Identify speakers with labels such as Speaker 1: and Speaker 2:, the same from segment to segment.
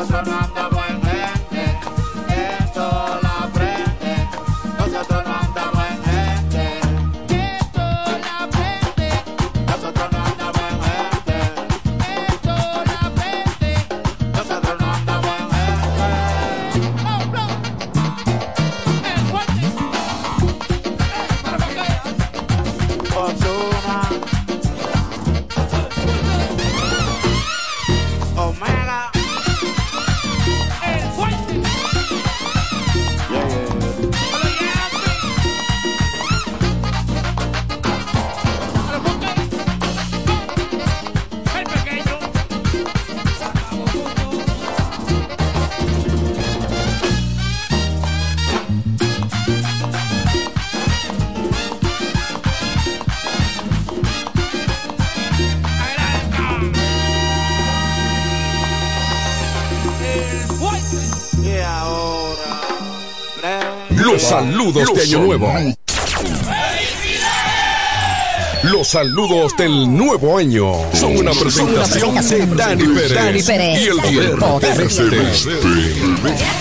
Speaker 1: Nosotros no andamos en
Speaker 2: Los saludos de Año Nuevo. Los saludos del nuevo año son una presentación de Dani Pérez,
Speaker 3: Dani Pérez.
Speaker 2: y el
Speaker 3: El
Speaker 2: poder de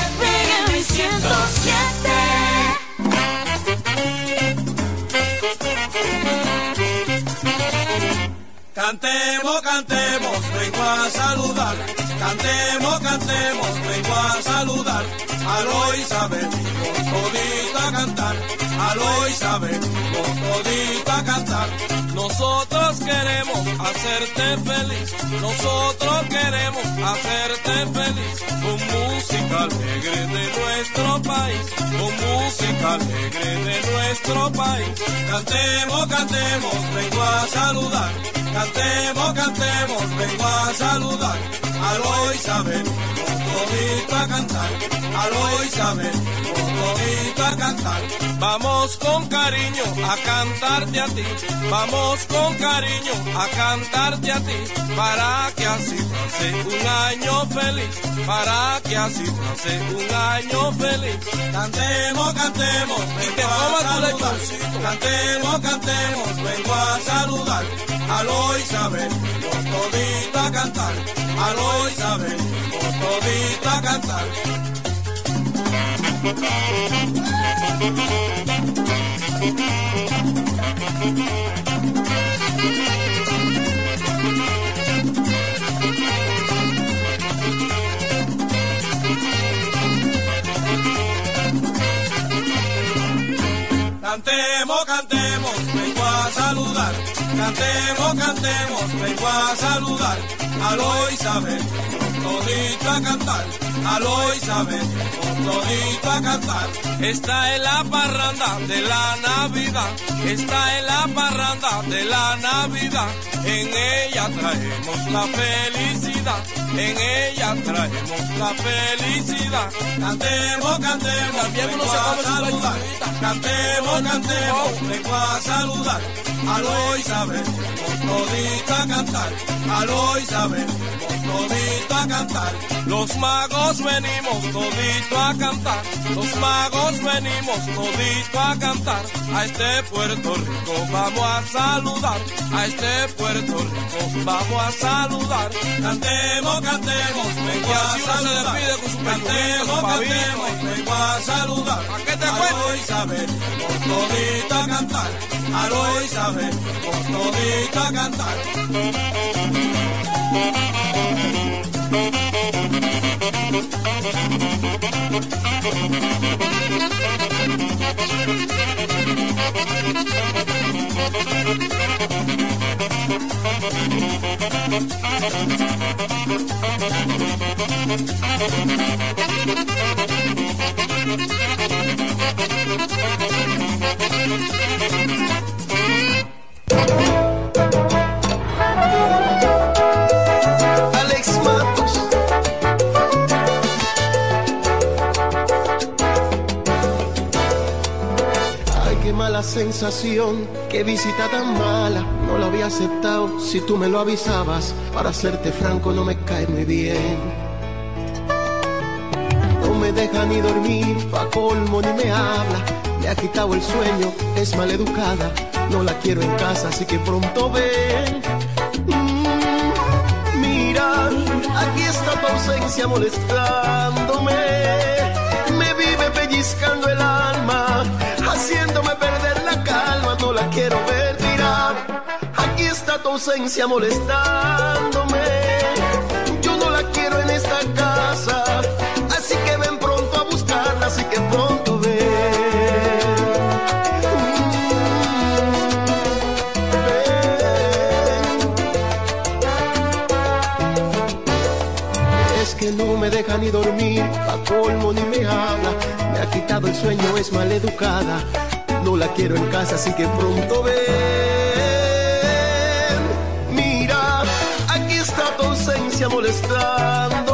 Speaker 4: Cantemos, cantemos, vengo a saludar. Cantemos, cantemos, vengo a saludar. Aló Isabel, con a cantar. Aló Isabel, con a cantar. Vamos con cariño a cantarte a ti. Vamos con cariño a cantarte a ti. Para que así pase un año feliz. Para que así pase un año feliz. Cantemos, cantemos, vengo a saludar. Cantemos, cantemos, vengo a saludar. Aló Isabel, con todito a cantar. Aló Isabel, con todito a cantar. Cantemos, cantemos, vengo a saludar. Cantemos, cantemos, vengo a saludar. Aló Isabel, con todito a cantar. Aló Isabel, con todito a cantar. Está en la parranda de la Navidad. Está en la parranda de la Navidad. En ella traemos la felicidad. En ella traemos la felicidad. Cantemos, cantemos, vengo a saludar. Cantemos, cantemos, vengo a saludar. Aló Isabel, con todito a cantar. Aló Isabel, con todito a cantar. Los magos venimos todito a cantar. Los magos venimos todito a cantar. A este Puerto Rico vamos a saludar. A este Puerto Rico vamos a saludar. Cantemos, cantemos, vengo a saludar. Cantemos, cantemos, vengo a saludar. ¿A qué te Isabel, con todito a cantar. Aló Isabel, con todito a cantar.
Speaker 5: Qué mala sensación, qué visita tan mala. No lo había aceptado si tú me lo avisabas. Para serte franco, no me cae muy bien. No me deja ni dormir, pa' colmo ni me habla. Me ha quitado el sueño, es maleducada. No la quiero en casa, así que pronto ven. Mm, Mira, aquí está tu ausencia molestándome. Me vive pellizcando el alma, haciéndome perder quiero ver, mira. Aquí está tu ausencia molestándome. Yo no la quiero en esta casa. Así que ven pronto a buscarla, así que pronto ven. Que no me deja ni dormir, a colmo ni me habla. Me ha quitado el sueño, es maleducada. La quiero en casa, así que pronto ven. Mira, aquí está tu ausencia molestándome.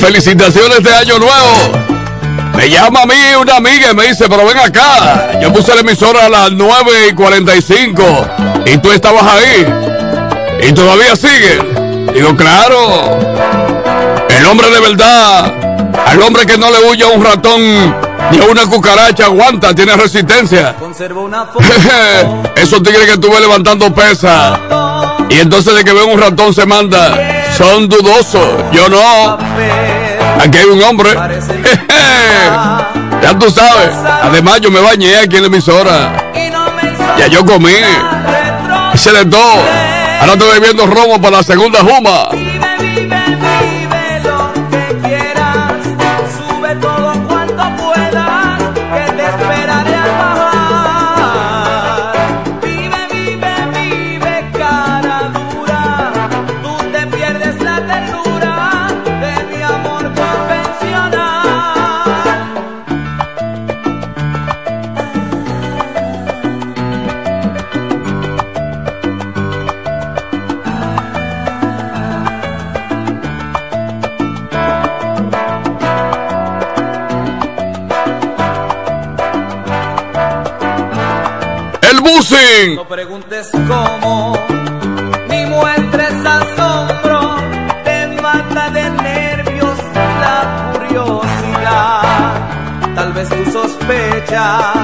Speaker 6: Felicitaciones de Año Nuevo. Me llama a mí una amiga y me dice, pero ven acá. Yo puse la emisora a las 9 y 45 y tú estabas ahí. Y todavía sigue. Digo, claro. El hombre de verdad, al hombre que no le huye a un ratón ni a una cucaracha, aguanta, tiene resistencia. Esos tigres que estuve levantando pesas. Y entonces de que ven un ratón se manda. Son dudosos. Yo no. Aquí hay un hombre. ya tú sabes. Además, yo me bañé aquí en la emisora. Ya yo comí. Hice de todo. Ahora estoy bebiendo romo para la segunda juma.
Speaker 7: No preguntes cómo, ni muestres asombro, te mata de nervios la curiosidad. Tal vez tú sospechas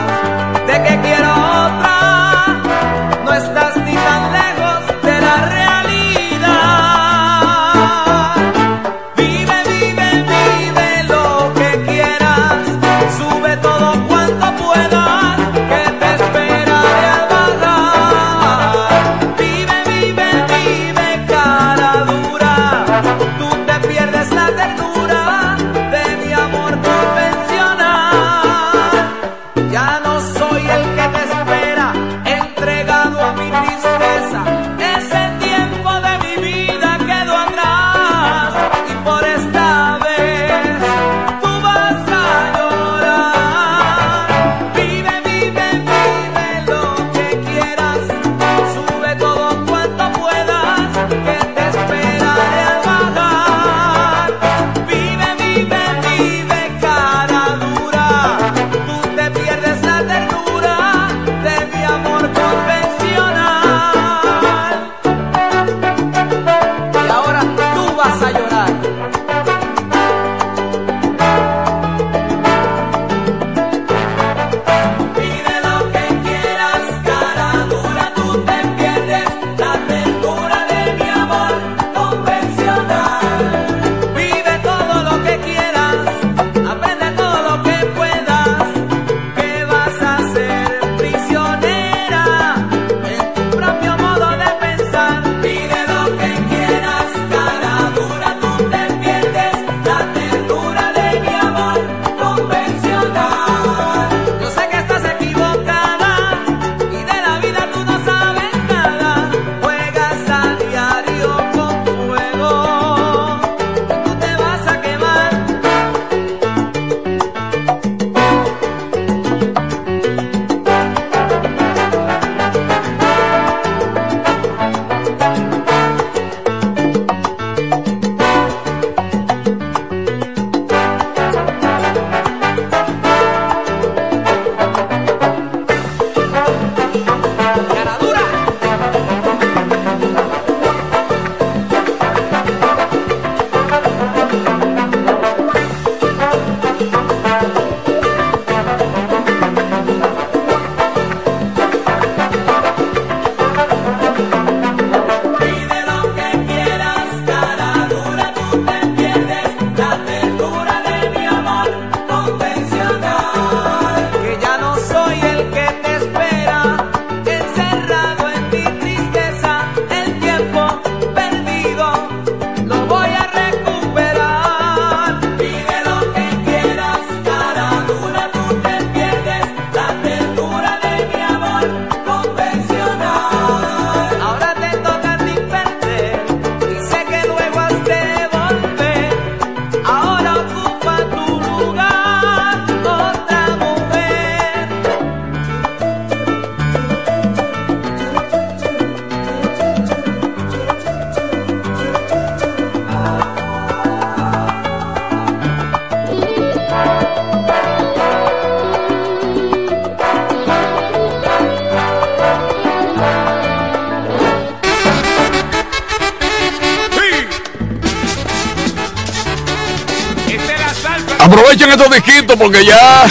Speaker 6: porque ya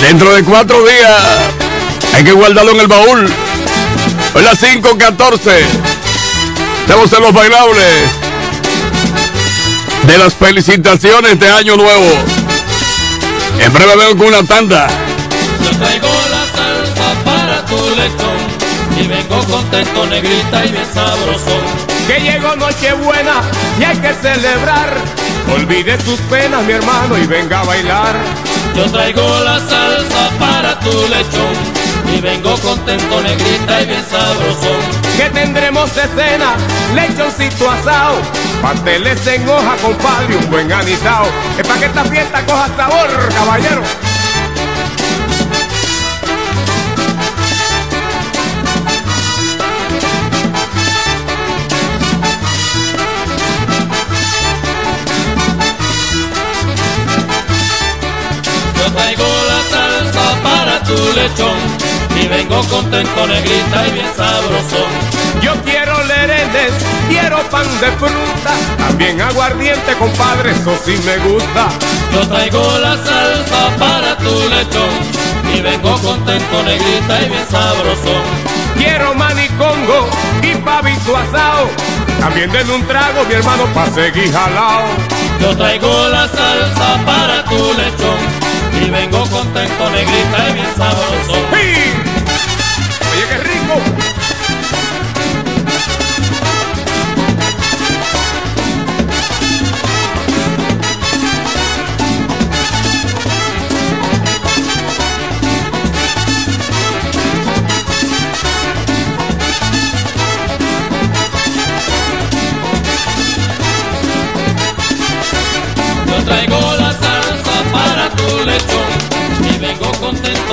Speaker 6: dentro de cuatro días hay que guardarlo en el baúl. Hoy las 5.14. Estamos en los bailables de las felicitaciones de Año Nuevo. En breve veo con una tanda.
Speaker 8: Yo traigo la salsa para tu lechón y vengo contento, negrita y bien sabrosón.
Speaker 9: que llegó Nochebuena y hay que celebrar. Olvide sus penas, mi hermano, y venga a bailar.
Speaker 8: Yo traigo la salsa para tu lechón y vengo contento, negrita y bien sabrosón.
Speaker 9: Que tendremos de cena, lechoncito asado, pasteles en hoja, compadre, un buen anisao. Es para que esta fiesta coja sabor, caballero.
Speaker 8: Tu lechón y vengo contento, negrita y bien sabrosón.
Speaker 9: Yo quiero lerenes, quiero pan de fruta, también aguardiente, compadre, eso sí me gusta.
Speaker 8: Yo traigo la salsa para tu lechón y vengo contento, negrita y bien sabrosón.
Speaker 9: Quiero manicongo y pavito asado, también denle un trago, mi hermano, pa' seguir jalao.
Speaker 8: Yo traigo la salsa para tu lechón y vengo contento, negrita y bien sabroso.
Speaker 9: ¡Sí! Oye, qué rico.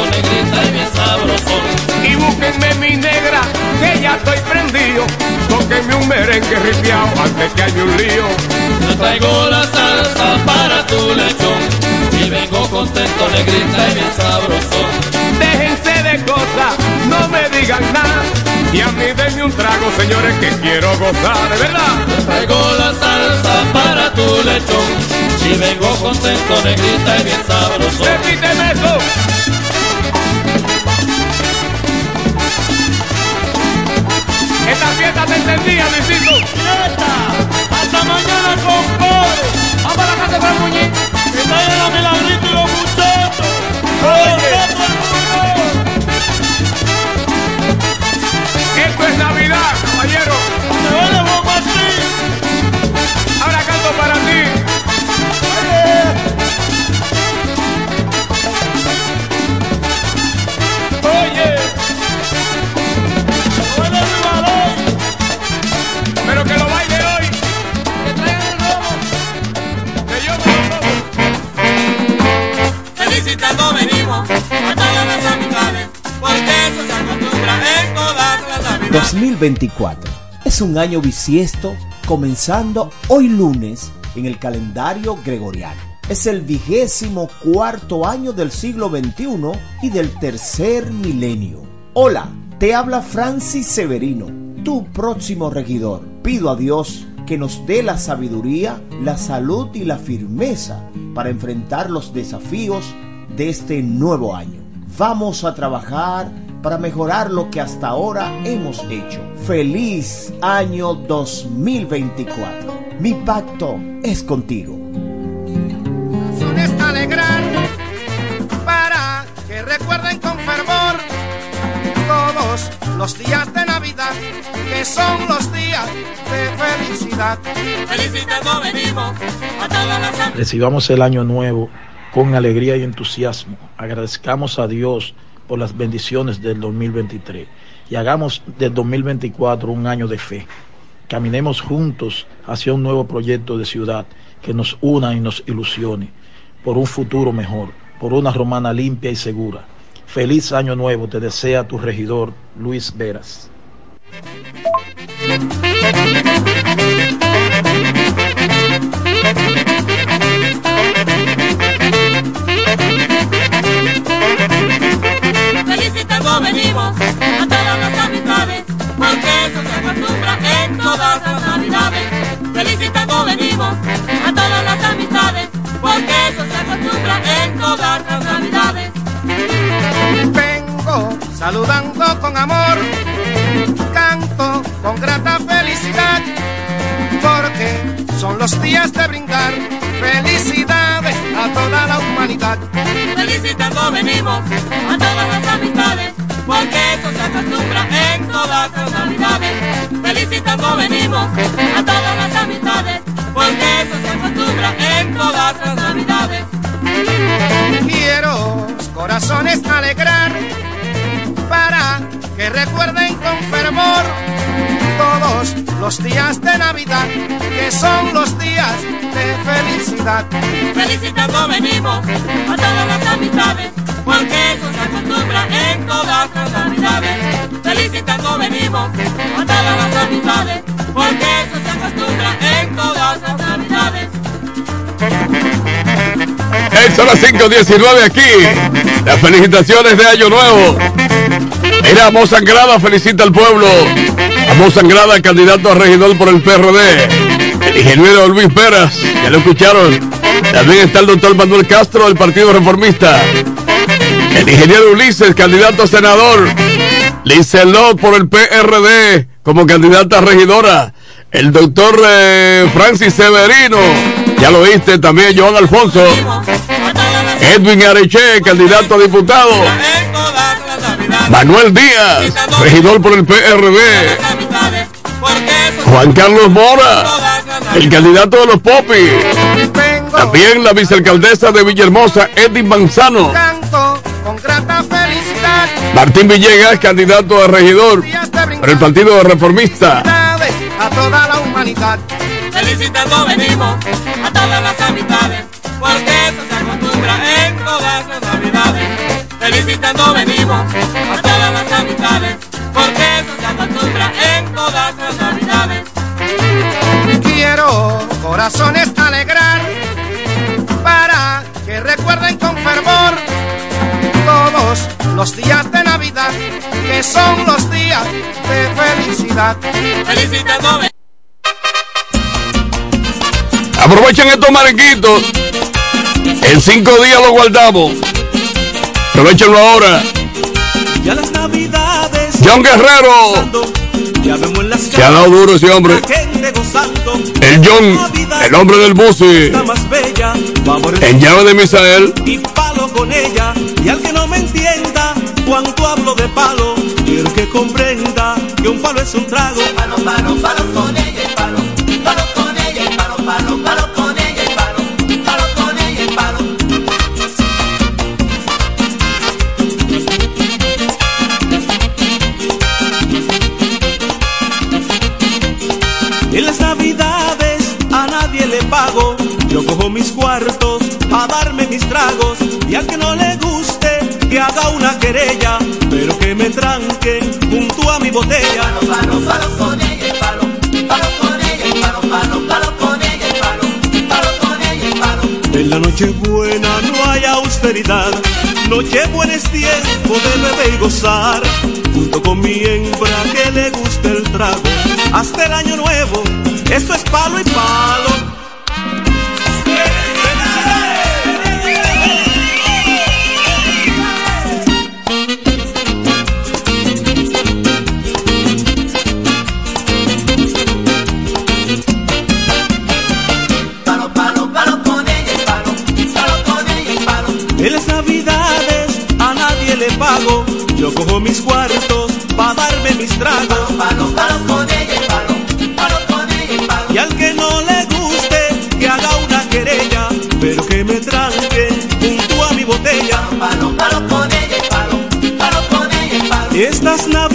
Speaker 8: Negrita y bien sabrosón.
Speaker 9: Y búsquenme mi negra, que ya estoy prendido. Tóquenme un merengue ripiao antes que haya un lío.
Speaker 8: Yo traigo la salsa para tu lechón y vengo contento, negrita y bien sabrosón.
Speaker 9: Déjense de cosas, no me digan nada. Y a mí denme un trago, señores, que quiero gozar, de verdad.
Speaker 8: Yo traigo la salsa lechón. Y vengo contento, negrita y bien sabroso.
Speaker 9: Repíteme eso.
Speaker 10: go.
Speaker 11: 2024 es un año bisiesto comenzando hoy lunes en el calendario gregoriano. Es el vigésimo cuarto año del siglo XXI y del tercer milenio. Hola, te habla Francis Severino, tu próximo regidor. Pido a Dios que nos dé la sabiduría, la salud y la firmeza para enfrentar los desafíos de este nuevo año. Vamos a trabajar para mejorar lo que hasta ahora hemos hecho. Feliz año 2024. Mi pacto es contigo.
Speaker 12: Razones alegrar para que recuerden con fervor todos los días de Navidad que son los días de felicidad.
Speaker 10: Felicitando venimos a todas las.
Speaker 13: Recibamos el año nuevo con alegría y entusiasmo. Agradezcamos a Dios por las bendiciones del 2023 y hagamos del 2024 un año de fe. Caminemos juntos hacia un nuevo proyecto de ciudad que nos una y nos ilusione por un futuro mejor, por una romana limpia y segura. Feliz año nuevo te desea tu regidor Luis Veras.
Speaker 10: A todas las amistades, porque eso se acostumbra en todas las navidades. Felicitando venimos a todas las amistades, porque eso se acostumbra en todas las navidades.
Speaker 12: Vengo saludando con amor, canto con grata felicidad, porque son los días de brindar felicidades a toda la humanidad.
Speaker 10: Felicitando venimos a todas las amistades, porque eso se acostumbra en todas las navidades. Felicitando venimos a todas las amistades, porque eso se acostumbra en todas las navidades.
Speaker 12: Quiero corazones alegrar para que recuerden con fervor todos los días de Navidad que son los días de felicidad.
Speaker 10: Felicitando venimos a todas las amistades, porque eso se acostumbra en todas las navidades. Felicitando venimos a todas las amistades, porque eso se acostumbra en todas las navidades.
Speaker 6: Hey, son las 5.19 aquí. Las felicitaciones de Año Nuevo. Mira, Amos Sangrada felicita al pueblo. Amos Sangrada, candidato a regidor por el PRD. El ingeniero Luis Peras, ya lo escucharon. También está el doctor Manuel Castro del Partido Reformista. El ingeniero Ulises, candidato a senador. Licelot por el PRD como candidata a regidora. El doctor eh, Francis Severino, ya lo viste, también Joan Alfonso. Edwin Areche, candidato a diputado. Manuel Díaz, regidor por el PRD. Juan Carlos Mora, el candidato de los Popis. También la vicealcaldesa de Villahermosa, Edith Manzano.
Speaker 12: Grata felicidad.
Speaker 6: Martín Villegas, candidato a regidor
Speaker 12: de
Speaker 6: por el Partido Reformista.
Speaker 12: a toda la humanidad.
Speaker 10: Felicitando venimos a todas las amistades, porque eso se acostumbra en todas las navidades. Felicitando venimos a todas las amistades, porque eso se acostumbra en todas las navidades.
Speaker 12: Quiero corazones los días de Navidad que son los días de felicidad.
Speaker 10: Felicitando venimos.
Speaker 6: Aprovechen estos merenguitos. En cinco días lo guardamos. Aprovechenlo ahora.
Speaker 14: Ya las navidades.
Speaker 6: John Guerrero.
Speaker 14: Ya vemos en las
Speaker 6: Se ha dado duro ese hombre. El John, el hombre del.
Speaker 14: Vamos
Speaker 6: En llave de Misael.
Speaker 14: y palo con ella. Y al que no me entienda, cuando hablo de palo, quiero que comprenda que un palo es un trago. Palo, palo, palo con ella y palo. Palo con ella y palo, palo, palo con ella y palo. Palo con ella y palo. En las navidades a nadie le pago. Yo cojo mis cuartos a darme mis tragos. Y al que no le que haga una querella. Pero que me tranque junto a mi botella. Palo, palo, palo con ella y palo. Palo con ella y palo, palo, palo con ella y palo. Palo con ella y palo. En la noche buena no hay austeridad. Noche buena es tiempo de beber y gozar. Junto con mi hembra que le gusta el trago. Hasta el año nuevo, esto es palo y. Palo, cojo mis cuartos para darme mis tragos. Palo, palo con ella y palo. Palo con ella palo. Y al que no le guste, que haga una querella. Pero que me tranque junto a mi botella. Palo, palo con ella palo. Palo con ella palo. Estas navidades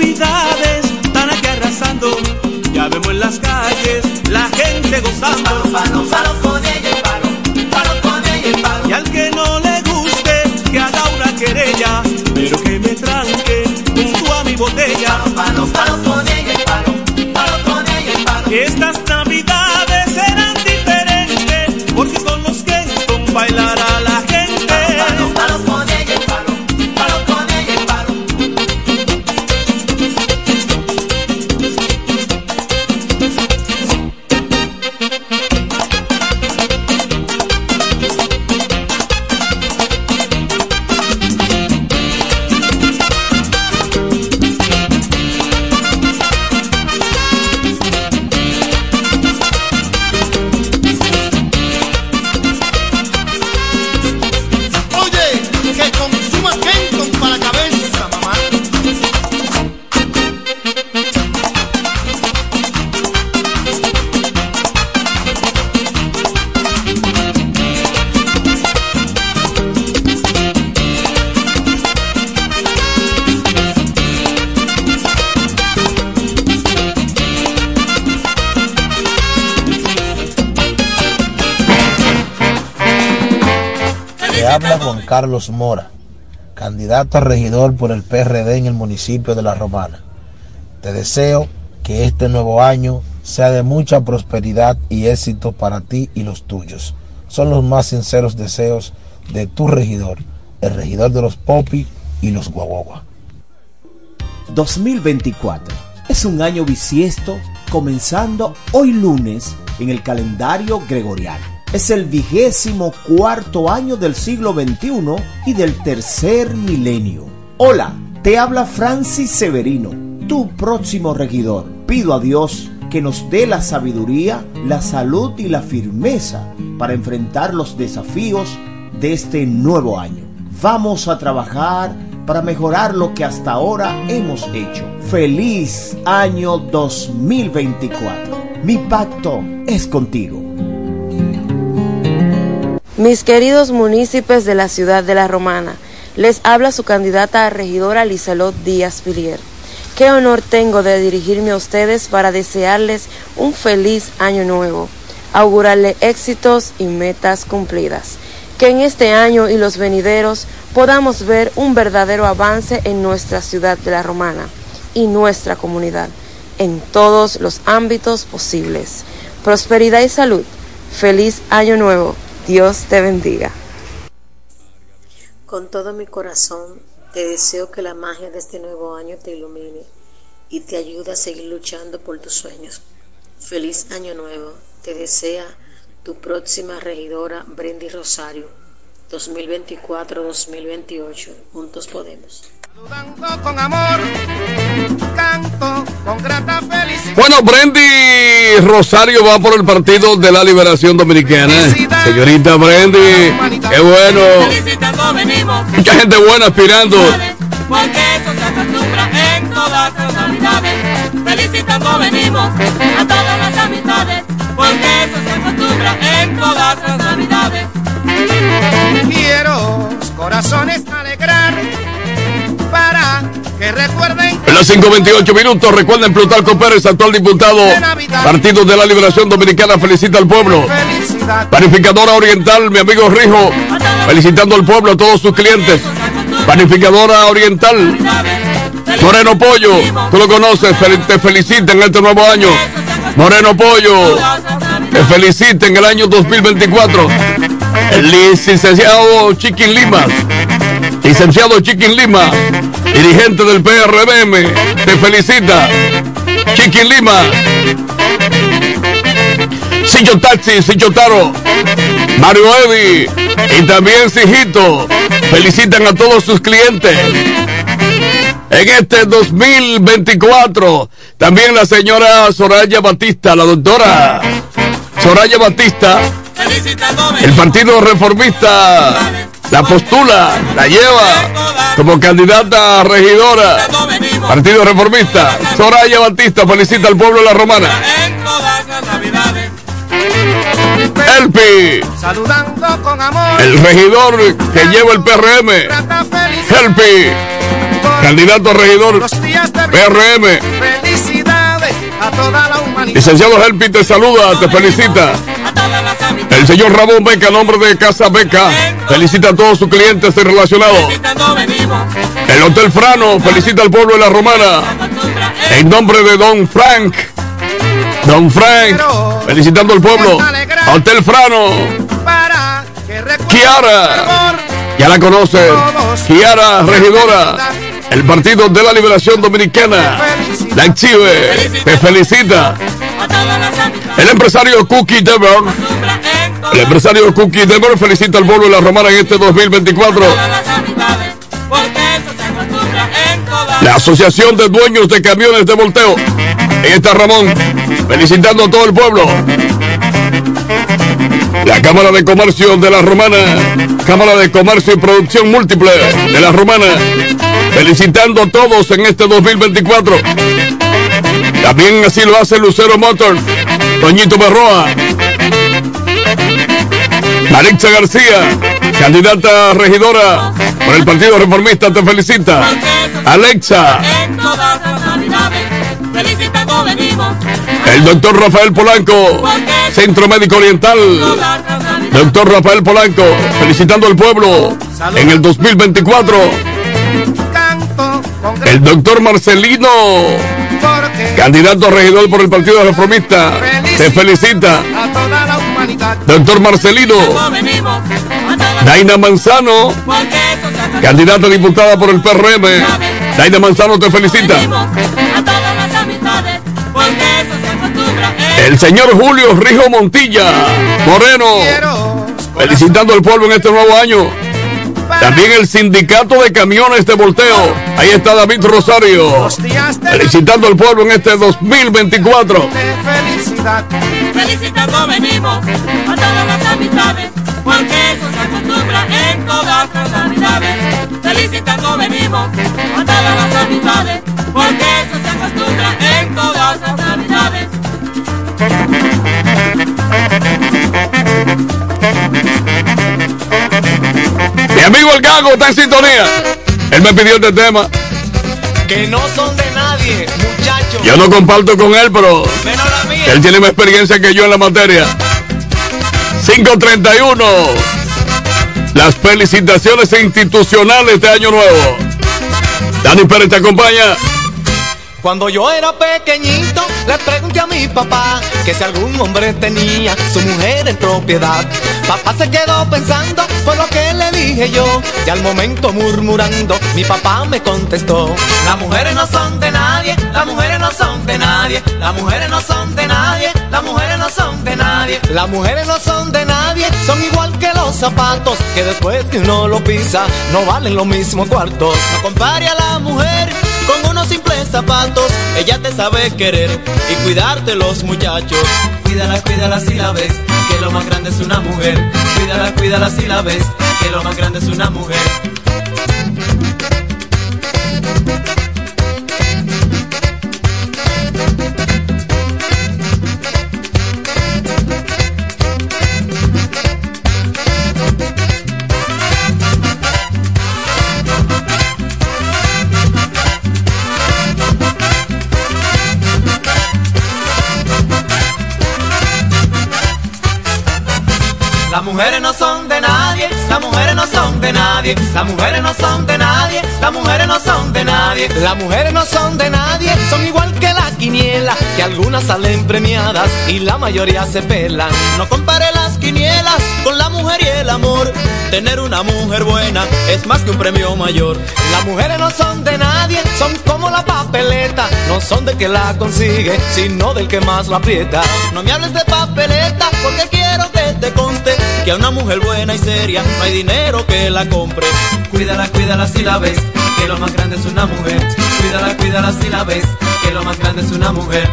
Speaker 14: Navidades están aquí arrasando. Ya vemos en las calles la gente gozando.
Speaker 15: Mora, candidato a regidor por el PRD en el municipio de La Romana. Te deseo que este nuevo año sea de mucha prosperidad y éxito para ti y los tuyos. Son los más sinceros deseos de tu regidor, el regidor de los Popi y los Guaguagua.
Speaker 11: 2024 es un año bisiesto comenzando hoy lunes en el calendario gregoriano. Es el vigésimo cuarto año del siglo XXI y del tercer milenio. Hola, Te habla Francis Severino, tu próximo regidor. Pido a Dios que nos dé la sabiduría, la salud y la firmeza para enfrentar los desafíos de este nuevo año. Vamos a trabajar para mejorar lo que hasta ahora hemos hecho. Feliz año 2024. Mi pacto es contigo.
Speaker 16: Mis queridos municipios de la ciudad de La Romana, les habla su candidata a regidora Lizelot Díaz Villier. Qué honor tengo de dirigirme a ustedes para desearles un feliz año nuevo, augurarle éxitos y metas cumplidas. Que en este año y los venideros podamos ver un verdadero avance en nuestra ciudad de La Romana y nuestra comunidad, en todos los ámbitos posibles. Prosperidad y salud. Feliz año nuevo. Dios te bendiga.
Speaker 17: Con todo mi corazón te deseo que la magia de este nuevo año te ilumine y te ayude a seguir luchando por tus sueños. Feliz año nuevo. Te desea tu próxima regidora Brendy Rosario. 2024-2028. Juntos podemos.
Speaker 12: Con amor, canto con grata felicidad.
Speaker 6: Bueno, Brendy Rosario va por el Partido de la Liberación Dominicana. Señorita Brendy, qué bueno.
Speaker 10: Felicitando venimos,
Speaker 6: Mucha gente buena aspirando.
Speaker 10: porque eso se acostumbra en todas las navidades. Felicitando venimos a todas las amistades, porque eso se acostumbra en todas las navidades.
Speaker 12: Quiero corazones alegrar para que recuerden
Speaker 6: En las 5.28 minutos, recuerden Plutarco Pérez, actual diputado, Partido de la Liberación Dominicana, felicita al pueblo. Panificadora Oriental, mi amigo Rijo, felicitando al pueblo, a todos sus clientes. Panificadora Oriental, Moreno Pollo, tú lo conoces, te felicita en este nuevo año. Moreno Pollo, te felicita en el año 2024. El licenciado Chiquin Lima, licenciado Chiquin Lima, dirigente del PRBM, te felicita. Chiquin Lima, Sillo Taxi, Sillo Taro, Mario Eddy y también Sijito felicitan a todos sus clientes. En este 2024, también la señora Soraya Batista, la doctora Soraya Batista, el Partido Reformista la postula, la lleva como candidata a regidora. Partido Reformista, Soraya Batista felicita al pueblo de la Romana.
Speaker 10: en todas las navidades.
Speaker 6: Helpi,
Speaker 12: Saludando con amor.
Speaker 6: el regidor que lleva el PRM. Helpi, candidato a regidor PRM.
Speaker 12: Felicidades a toda la humanidad.
Speaker 6: Licenciado Helpi te saluda, te felicita. El señor Ramón Beca, nombre de Casa Beca, felicita a todos sus clientes relacionados. El Hotel Frano felicita al pueblo de la Romana. En nombre de Don Frank. Don Frank, felicitando al pueblo. Hotel Frano. Kiara. Ya la conoce. Kiara, regidora. El Partido de la Liberación Dominicana. La exhibe. Te felicita. El empresario Cookie Dever. El empresario Cookie Dever felicita al pueblo de la Romana en este 2024. La Asociación de Dueños de Camiones de Volteo. Ahí está Ramón, felicitando a todo el pueblo. La Cámara de Comercio de la Romana, Cámara de Comercio y Producción Múltiple de la Romana, felicitando a todos en este 2024. También así lo hace Lucero Motors, Toñito Berroa, Alexa García, candidata a regidora por el Partido Reformista, te felicita. Alexa, el doctor Rafael Polanco, Centro Médico Oriental. Doctor Rafael Polanco, felicitando al pueblo en el 2024. El doctor Marcelino, candidato a regidor por el Partido Reformista, te felicita. Doctor Marcelino, Daina Manzano, candidata diputada por el PRM. Daina Manzano te felicita. El señor Julio Rijo Montilla, Moreno, felicitando al pueblo en este nuevo año. También el sindicato de camiones de volteo. Ahí está David Rosario. Felicitando al pueblo en este 2024.
Speaker 8: Felicitando venimos a todas las amistades, porque eso se acostumbra en todas las navidades. Felicitando venimos a todas las amistades, porque eso se acostumbra en todas las navidades.
Speaker 6: Mi amigo el Gago está en sintonía. Él me pidió este tema.
Speaker 18: Que no son de nadie, muchachos.
Speaker 6: Yo no comparto con él, pero
Speaker 18: Menos
Speaker 6: él tiene más experiencia que yo en la materia. 531. Las felicitaciones institucionales de Año Nuevo. Dani Pérez te acompaña.
Speaker 18: Cuando yo era pequeñito, le pregunté a mi papá que si algún hombre tenía su mujer en propiedad. Papá se quedó pensando por lo que le dije yo, y al momento murmurando, mi papá me contestó: Las mujeres no son de nadie, las mujeres no son de nadie, las mujeres no son de nadie, las mujeres no son de nadie, las mujeres no son de nadie, son igual que los zapatos que después que uno lo pisa no valen lo mismo cuartos. No compare a la mujer con unos simples zapatos, ella te sabe querer y cuidarte los muchachos. Cuídala, cuídala si la ves, que lo más grande es una mujer. Cuídala, cuídala si la ves, que lo más grande es una mujer. Mujeres no son de nadie, las mujeres no son de nadie, las mujeres no son de nadie, las mujeres no son de nadie, las mujeres no son de nadie, son igual que la quiniela, que algunas salen premiadas y la mayoría se pelan. No compare las quinielas con la mujer y el amor, tener una mujer buena es más que un premio mayor. Las mujeres no son de nadie, son como la papeleta, no son del que la consigue, sino del que más la aprieta. No me hables de papeleta porque quiero que te conste que a una mujer buena y seria no hay dinero que la compre. Cuídala, cuídala si la ves, que lo más grande es una mujer. Cuídala, cuídala si la ves, que lo más grande es una mujer.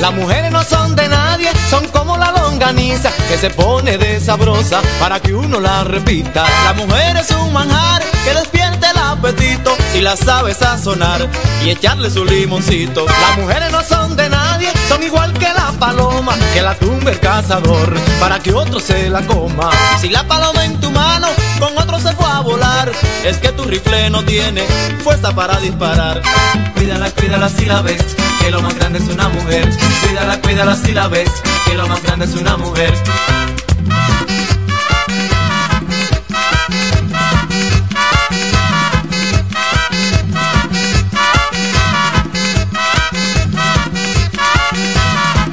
Speaker 18: Las mujeres no son de nadie, son como la longaniza que se pone de sabrosa para que uno la repita. La mujer es un manjar que despierte el apetito si la sabe sazonar y echarle su limoncito. Las mujeres no son de nadie, son igual que la paloma que la tumba el cazador para que otro se la coma. Si la paloma en tu mano con otro se fue a volar, es que tu rifle no tiene fuerza para disparar. Cuídala, cuídala si la ves, que lo más grande es una mujer. Cuídala, cuídala si la ves, que lo más grande es una mujer.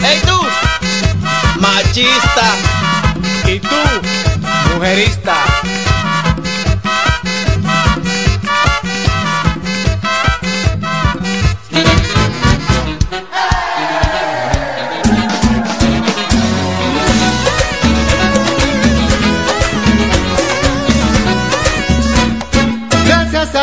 Speaker 18: ¡Ey tú! Machista. Y tú, mujerista.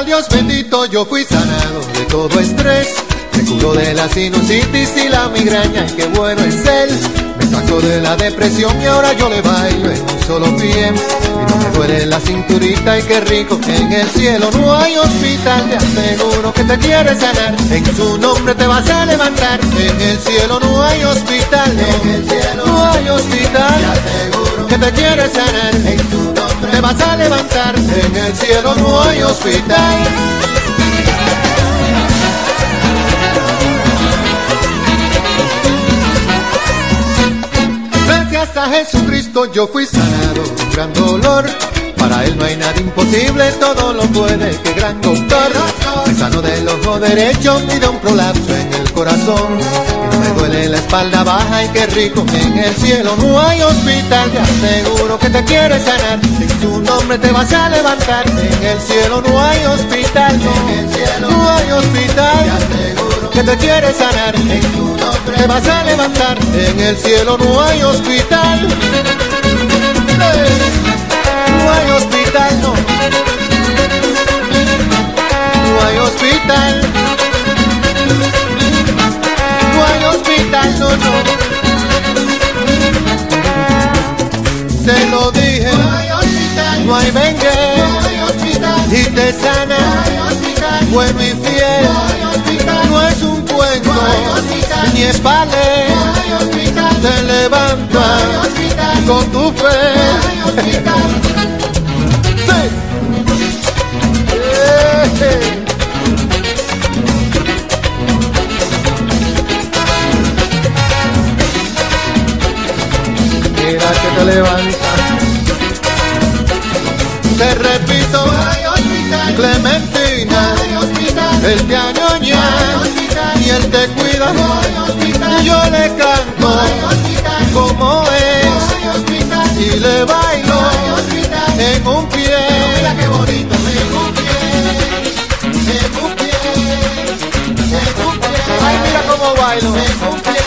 Speaker 19: Dios bendito yo fui sanado de todo estrés. Me curó de la sinusitis y la migraña, y qué bueno es él. Me sacó de la depresión y ahora yo le bailo en un solo pie. Y no me duele la cinturita y qué rico en el cielo no hay hospital. Te aseguro que te quiere sanar, en su nombre te vas a levantar. En el cielo no hay hospital, en el cielo no hay hospital. Te aseguro que te quiere sanar, en nombre vas a levantar. En el cielo no hay hospital. Gracias a Jesucristo yo fui sanado, un gran dolor. Para él no hay nada imposible, todo lo puede, que gran doctor. Me sano del ojo derecho y de un prolapso en el corazón. No me duele la espalda baja y qué rico, en el cielo no hay hospital. Te aseguro que te quiere sanar, en su nombre te vas a levantar. En el cielo no hay hospital, en el cielo no hay hospital. Te aseguro que te quiere sanar, en su nombre te vas a levantar. En el cielo no hay hospital. No hay hospital, no. No hay hospital. No. Te lo dije. No hay vengue. Y te sana. Bueno y fiel. No es un cuento. Ni es vale. Te levanta. Con tu fe. Levanta. Te repito, Clementina, él te añoña y él te cuida. Yo le canto. Como es. Y le bailo. En un pie. Mira qué bonito, en un pie, en un pie. Ay, mira cómo bailo, en un pie.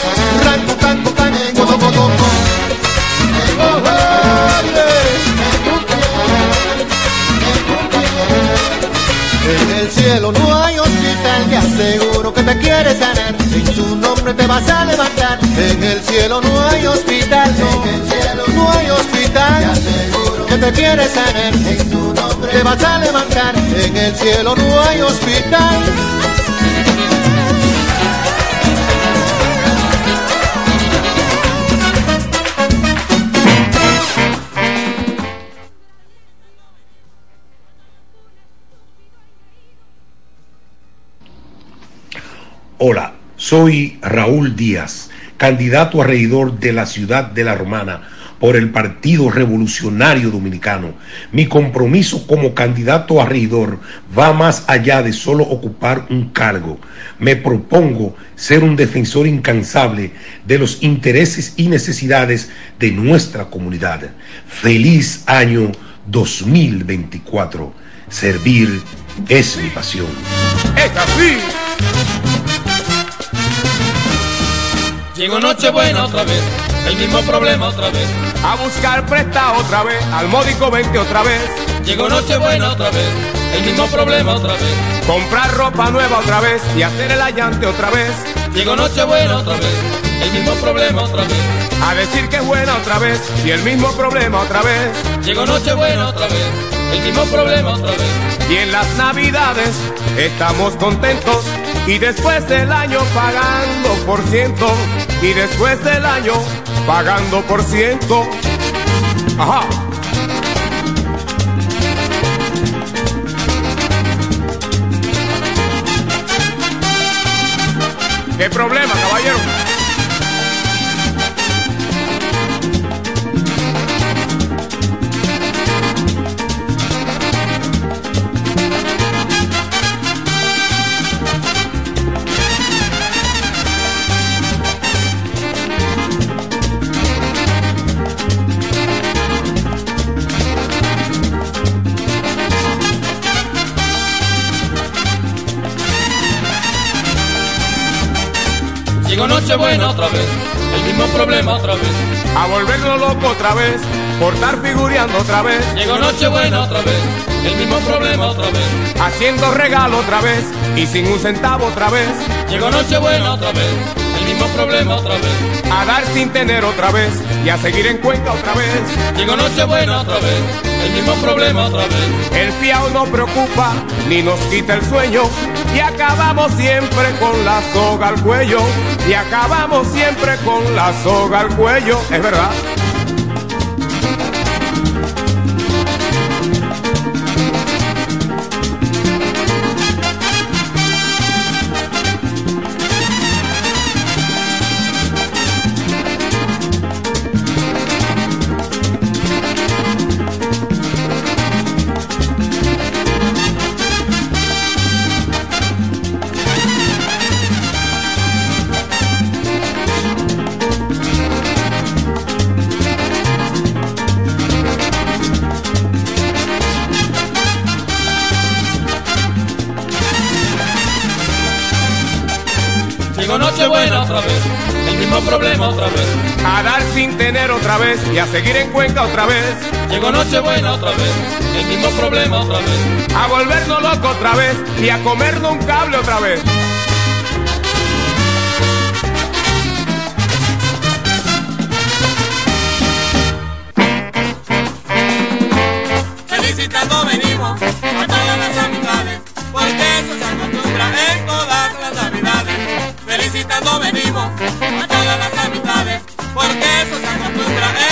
Speaker 19: En el cielo no hay hospital, te aseguro que te quiere sanar. En su nombre te vas a levantar. En el cielo no hay hospital, no. En el cielo no hay hospital, te aseguro que te quiere sanar. En su nombre te vas a levantar. En el cielo no hay hospital.
Speaker 20: Soy Raúl Díaz, candidato a regidor de la ciudad de La Romana por el Partido Revolucionario Dominicano. Mi compromiso como candidato a regidor va más allá de solo ocupar un cargo. Me propongo ser un defensor incansable de los intereses y necesidades de nuestra comunidad. Feliz año 2024. Servir es mi pasión.
Speaker 9: ¡Es así!
Speaker 4: Llegó Nochebuena otra vez, el mismo problema otra vez.
Speaker 9: A buscar presta otra vez, al módico 20 otra vez.
Speaker 4: Llegó Nochebuena otra vez, el mismo problema otra vez.
Speaker 9: Comprar ropa nueva otra vez y hacer el allante otra vez.
Speaker 4: Llegó Nochebuena otra vez, el mismo problema otra vez.
Speaker 9: A decir que es buena otra vez y el mismo problema otra vez.
Speaker 4: Llegó Nochebuena otra vez, el mismo problema otra vez.
Speaker 9: Y en las navidades estamos contentos y después del año pagando por ciento. Y después del año pagando por ciento. Ajá. ¿Qué problema, caballero?
Speaker 4: Llegó Nochebuena otra vez, el mismo problema otra vez.
Speaker 9: A volverlo loco otra vez, por estar figureando otra vez.
Speaker 4: Llegó Nochebuena otra vez, el mismo problema otra vez.
Speaker 9: Haciendo regalo otra vez y sin un centavo otra vez.
Speaker 4: Llegó Nochebuena otra vez, el mismo problema otra vez.
Speaker 9: A dar sin tener otra vez y a seguir en cuenta otra vez.
Speaker 4: Llegó Nochebuena otra vez, el mismo problema otra vez.
Speaker 9: El fiao no preocupa ni nos quita el sueño. Y acabamos siempre con la soga al cuello. Y acabamos siempre con la soga al cuello. Es verdad.
Speaker 4: Vez
Speaker 9: y a seguir en Cuenca otra vez.
Speaker 4: Llegó Nochebuena otra vez, el mismo problema otra vez.
Speaker 9: A volvernos locos otra vez y a comernos un cable otra vez.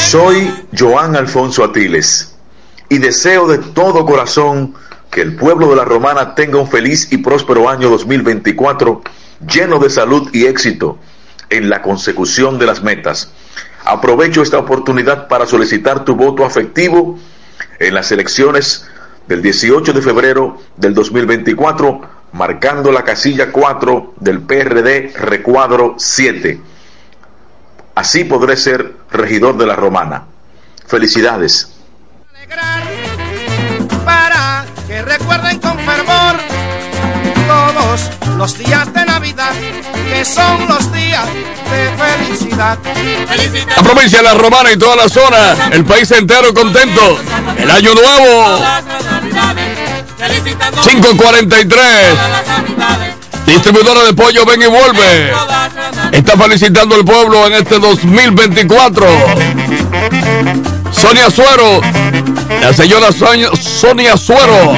Speaker 21: Soy Joan Alfonso Atiles y deseo de todo corazón que el pueblo de la Romana tenga un feliz y próspero año 2024 lleno de salud y éxito en la consecución de las metas. Aprovecho esta oportunidad para solicitar tu voto afectivo en las elecciones del 18 de febrero del 2024, marcando la casilla 4 del PRD recuadro 7. Así podré ser regidor de la Romana. Felicidades.
Speaker 12: para que recuerden con fervor todos los días de Navidad, que son los días de felicidad.
Speaker 6: La provincia de la Romana y toda la zona, el país entero contento. El año nuevo, 543. Distribuidora de pollo, ven y vuelve. Está felicitando al pueblo en este 2024. Sonia Suero, la señora Sonia, Suero,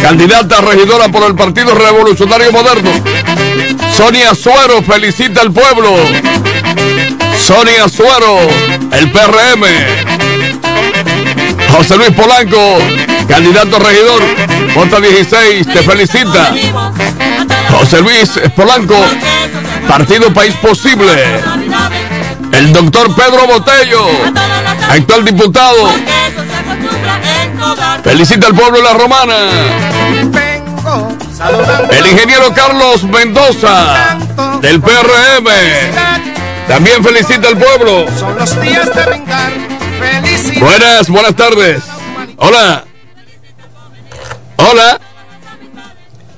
Speaker 6: candidata regidora por el Partido Revolucionario Moderno. Sonia Suero felicita al pueblo. Sonia Suero, el PRM. José Luis Polanco, candidato a regidor, J16, te felicita. José Luis Polanco, Partido País Posible. El doctor Pedro Botello, actual diputado. Felicita al pueblo de la Romana. El ingeniero Carlos Mendoza, del PRM. También felicita al pueblo. Buenas, buenas tardes. Hola. Hola.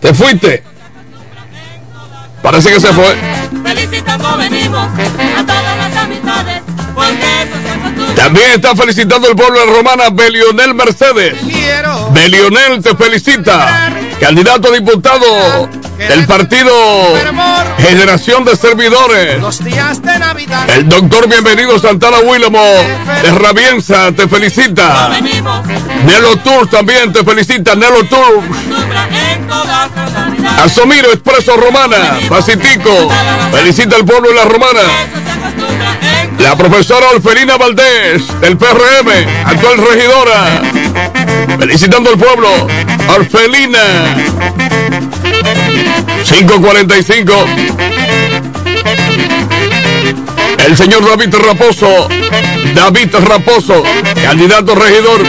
Speaker 6: ¿Te fuiste? Parece que se fue.
Speaker 8: Felicitando venimos a todas las amistades, porque eso se acostumbra.
Speaker 6: También está felicitando el pueblo de Romana Belionel Mercedes. Belionel te felicita. Candidato a diputado del partido Generación de Servidores.
Speaker 12: Los días de Navidad.
Speaker 6: El doctor Bienvenido Santana Willamo de Rabienza te felicita. Nelo Tour también te felicita. Nelo Tour. Asomiro Expreso Romana. Pacitico. Felicita al pueblo de la Romana. La profesora Orfelina Valdés del PRM, actual regidora. Felicitando al pueblo. Orfelina. 545. El señor David Raposo. David Raposo, candidato regidor,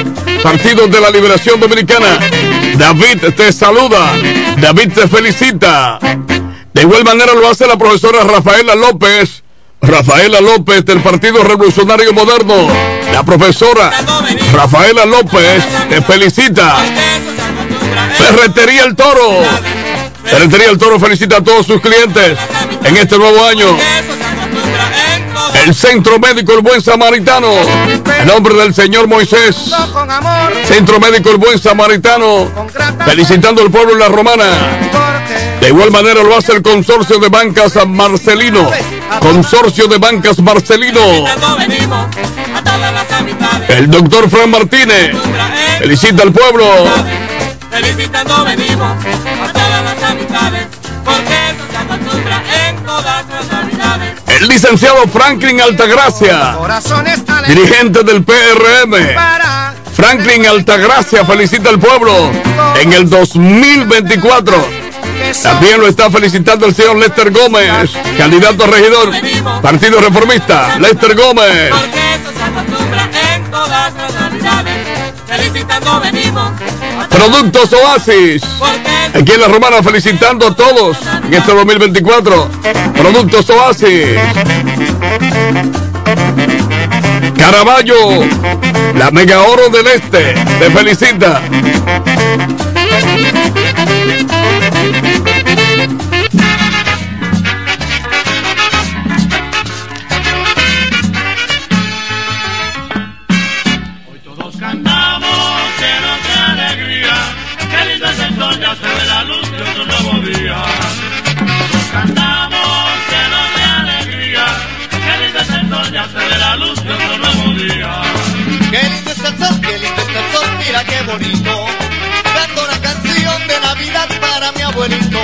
Speaker 6: Partido de la Liberación Dominicana. David te saluda. David te felicita. De igual manera lo hace la profesora Rafaela López. Rafaela López del Partido Revolucionario Moderno. La profesora Rafaela López te felicita. Ferretería El Toro. Ferretería El Toro felicita a todos sus clientes en este nuevo año. El Centro Médico El Buen Samaritano. En nombre del señor Moisés. Centro Médico El Buen Samaritano. Felicitando al pueblo de la Romana. De igual manera lo hace el Consorcio de Bancas Marcelino. Consorcio de Bancas Marcelino. El doctor Fran Martínez. Felicita al pueblo.
Speaker 8: Felicitando venimos a todas las amistades,
Speaker 6: El licenciado Franklin Altagracia. Dirigente del PRM. Franklin Altagracia felicita al pueblo en el 2024. También lo está felicitando el señor Lester Gómez, candidato a regidor, Partido Reformista. Lester Gómez.
Speaker 8: Porque eso se acostumbra en todas las navidades. Felicitando venimos
Speaker 6: Productos Oasis. Aquí en la Romana felicitando a todos en este 2024. Productos Oasis. Caraballo, la Mega Oro del Este, te felicita.
Speaker 22: Abuelito.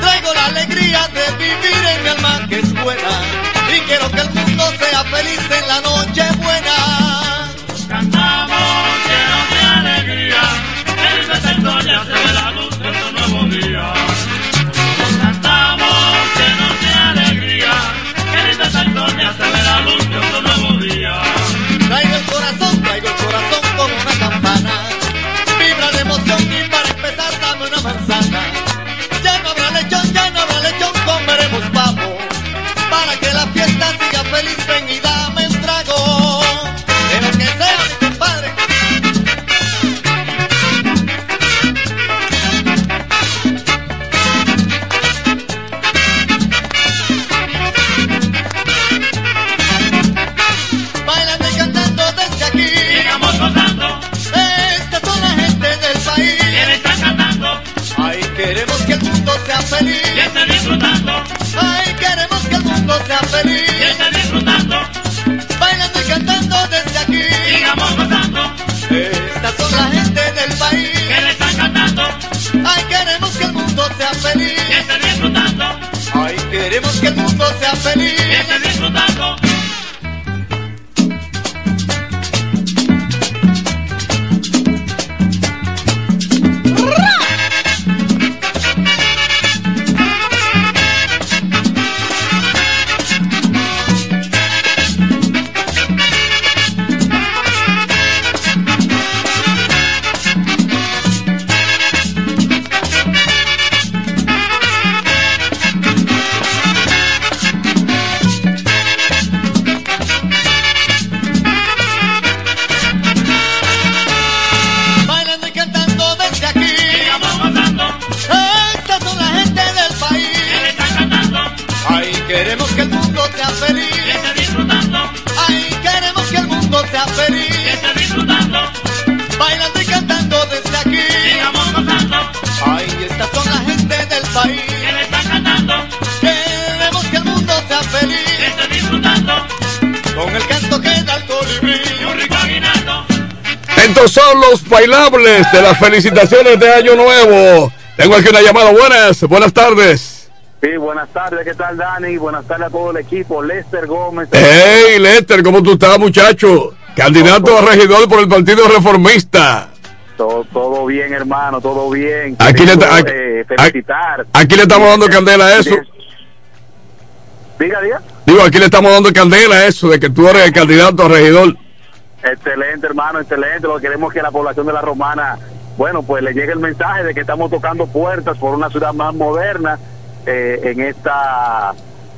Speaker 22: Traigo la alegría de vivir en mi alma que es buena. Y quiero que el mundo sea feliz en la noche
Speaker 23: de
Speaker 6: las felicitaciones de Año Nuevo. Tengo aquí una llamada. Buenas, buenas tardes.
Speaker 24: Sí, buenas tardes, ¿qué tal Dani? Buenas tardes a todo el equipo, Lester Gómez.
Speaker 6: Hey, Lester, ¿cómo tú estás, muchacho? Candidato a regidor por el Partido Reformista.
Speaker 24: Todo, todo bien, hermano, todo bien.
Speaker 6: Aquí le, aquí,
Speaker 24: eh, felicitar.
Speaker 6: aquí le estamos dando candela a eso.
Speaker 24: Diga, diga.
Speaker 6: Digo, aquí le estamos dando candela a eso de que tú eres el candidato a regidor.
Speaker 24: Excelente, hermano, excelente. Lo que queremos que la población de la Romana, bueno, pues le llegue el mensaje de que estamos tocando puertas por una ciudad más moderna eh, en esta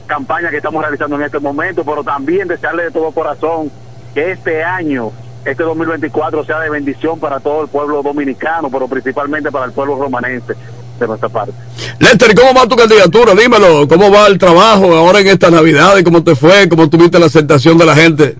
Speaker 24: campaña que estamos realizando en este momento, pero también desearle de todo corazón que este año, este 2024, sea de bendición para todo el pueblo dominicano, pero principalmente para el pueblo romanense de nuestra parte.
Speaker 6: Lester, ¿cómo va tu candidatura? Dímelo, ¿cómo va el trabajo ahora en estas navidades? ¿Cómo te fue? ¿Cómo tuviste la aceptación de la gente?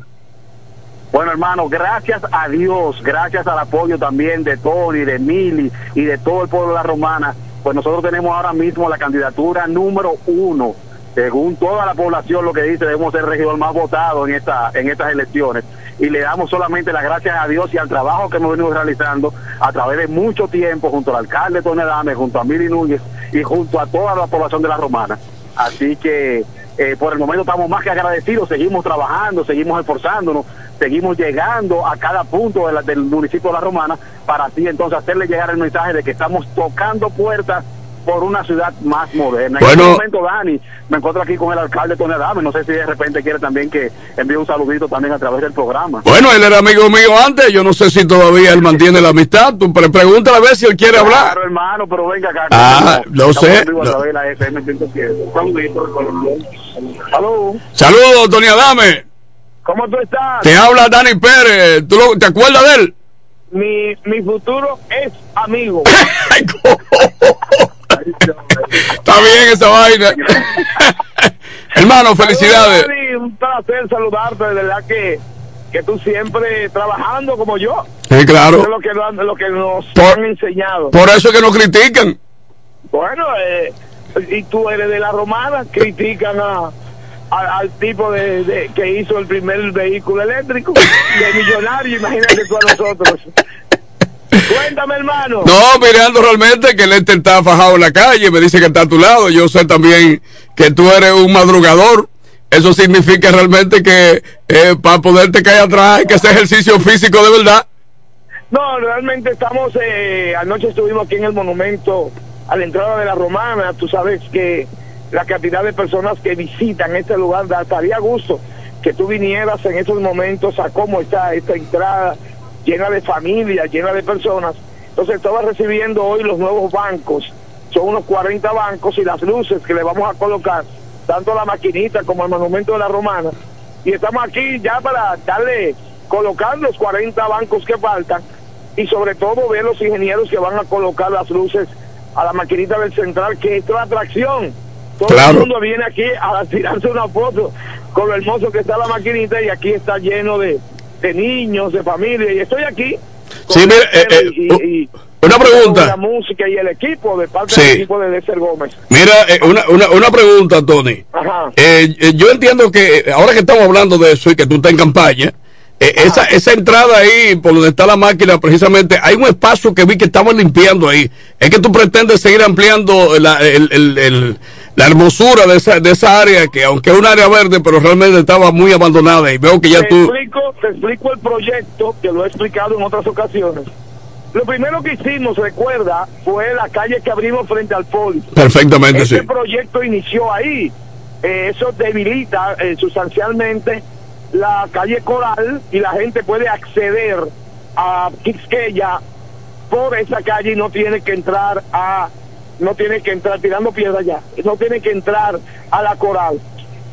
Speaker 24: Bueno, hermano, gracias a Dios, gracias al apoyo también de Tony, de Mili y de todo el pueblo de la Romana, pues nosotros tenemos ahora mismo la candidatura número uno. Según toda la población lo que dice, debemos ser el regidor más votado en, esta, en estas elecciones. Y le damos solamente las gracias a Dios y al trabajo que hemos venido realizando a través de mucho tiempo junto al alcalde Tony Adame, junto a Mili Núñez y junto a toda la población de la Romana. Así que eh, por el momento estamos más que agradecidos, seguimos trabajando, seguimos esforzándonos, seguimos llegando a cada punto de la- del municipio de La Romana para así entonces hacerle llegar el mensaje de que estamos tocando puertas por una ciudad más moderna. En
Speaker 6: Bueno.
Speaker 24: este momento, Dani, me encuentro aquí con el alcalde Tony Adame, no sé si de repente quiere también que envíe un saludito también a través del programa.
Speaker 6: Bueno, él era amigo mío antes, yo no sé si todavía él mantiene la amistad. Tú pre- pregúntale a ver si él quiere hablar.
Speaker 24: Claro, hermano, pero venga acá.
Speaker 6: Ah, lo
Speaker 24: Estamos
Speaker 6: sé,
Speaker 24: en vivo a
Speaker 6: lo-
Speaker 24: través de la FM 107. Saludito. Aló,
Speaker 6: Saludos, Tony Adame.
Speaker 24: ¿Cómo tú estás?
Speaker 6: Te habla Dani Pérez. ¿Tú lo- ¿Te acuerdas de él?
Speaker 24: Mi, mi futuro es amigo.
Speaker 6: Está bien esa vaina. Hermano, felicidades.
Speaker 24: Un placer saludarte, de verdad que, que tú siempre trabajando como yo.
Speaker 6: Sí, claro.
Speaker 24: Eso es lo que, nos- lo que nos
Speaker 6: Por-
Speaker 24: han enseñado.
Speaker 6: Por eso es que nos critican.
Speaker 24: Bueno, eh, y tú eres de la romana, critican a, al tipo de, de- que hizo el primer vehículo eléctrico, de millonario, imagínate tú a nosotros.
Speaker 25: Cuéntame, hermano.
Speaker 6: No, mirando realmente que Lester está fajado en la calle, me dice que está a tu lado. Yo sé también que tú eres un madrugador. Eso significa realmente que eh, para poderte caer atrás hay que hacer ejercicio físico de verdad.
Speaker 25: No, realmente estamos, eh, anoche estuvimos aquí en el monumento a la entrada de la Romana. Tú sabes que la cantidad de personas que visitan este lugar da- daría gusto que tú vinieras en esos momentos a cómo está esta entrada llena de familias, llena de personas. Entonces estaba recibiendo hoy los nuevos bancos, son unos 40 bancos y las luces que le vamos a colocar, tanto a la maquinita como al monumento de la Romana. Y estamos aquí ya para darle, colocar los 40 bancos que faltan y sobre todo ver los ingenieros que van a colocar las luces a la maquinita del central, que es la atracción. Todo
Speaker 6: Claro.
Speaker 25: el mundo viene aquí a tirarse una foto con lo hermoso que está la maquinita y aquí está lleno de, de niños, de familia. Y estoy aquí.
Speaker 6: Sí, mire, eh, eh,
Speaker 25: y- y-
Speaker 6: una pregunta.
Speaker 25: La música y el equipo, de parte
Speaker 6: Sí.
Speaker 25: del equipo de Lester Gómez.
Speaker 6: Mira, eh, una, una, una pregunta, Tony.
Speaker 25: Ajá.
Speaker 6: Eh, yo entiendo que ahora que estamos hablando de eso y que tú estás en campaña, esa, esa entrada ahí por donde está la máquina, precisamente, hay un espacio que vi que estaban limpiando ahí. Es que tú pretendes seguir ampliando la, el- el- el- la hermosura de esa, de esa área, que aunque es un área verde, pero realmente estaba muy abandonada y veo que ya
Speaker 25: te
Speaker 6: tú...
Speaker 25: explico, te explico el proyecto, que lo he explicado en otras ocasiones. Lo primero que hicimos, recuerda, fue la calle que abrimos frente al poli.
Speaker 6: Perfectamente,
Speaker 25: Ese
Speaker 6: sí.
Speaker 25: proyecto inició ahí. Eh, eso debilita eh, sustancialmente la calle Coral y la gente puede acceder a Quisqueya por esa calle y no tiene que entrar a no tiene que entrar tirando piedra ya no tiene que entrar a la Coral.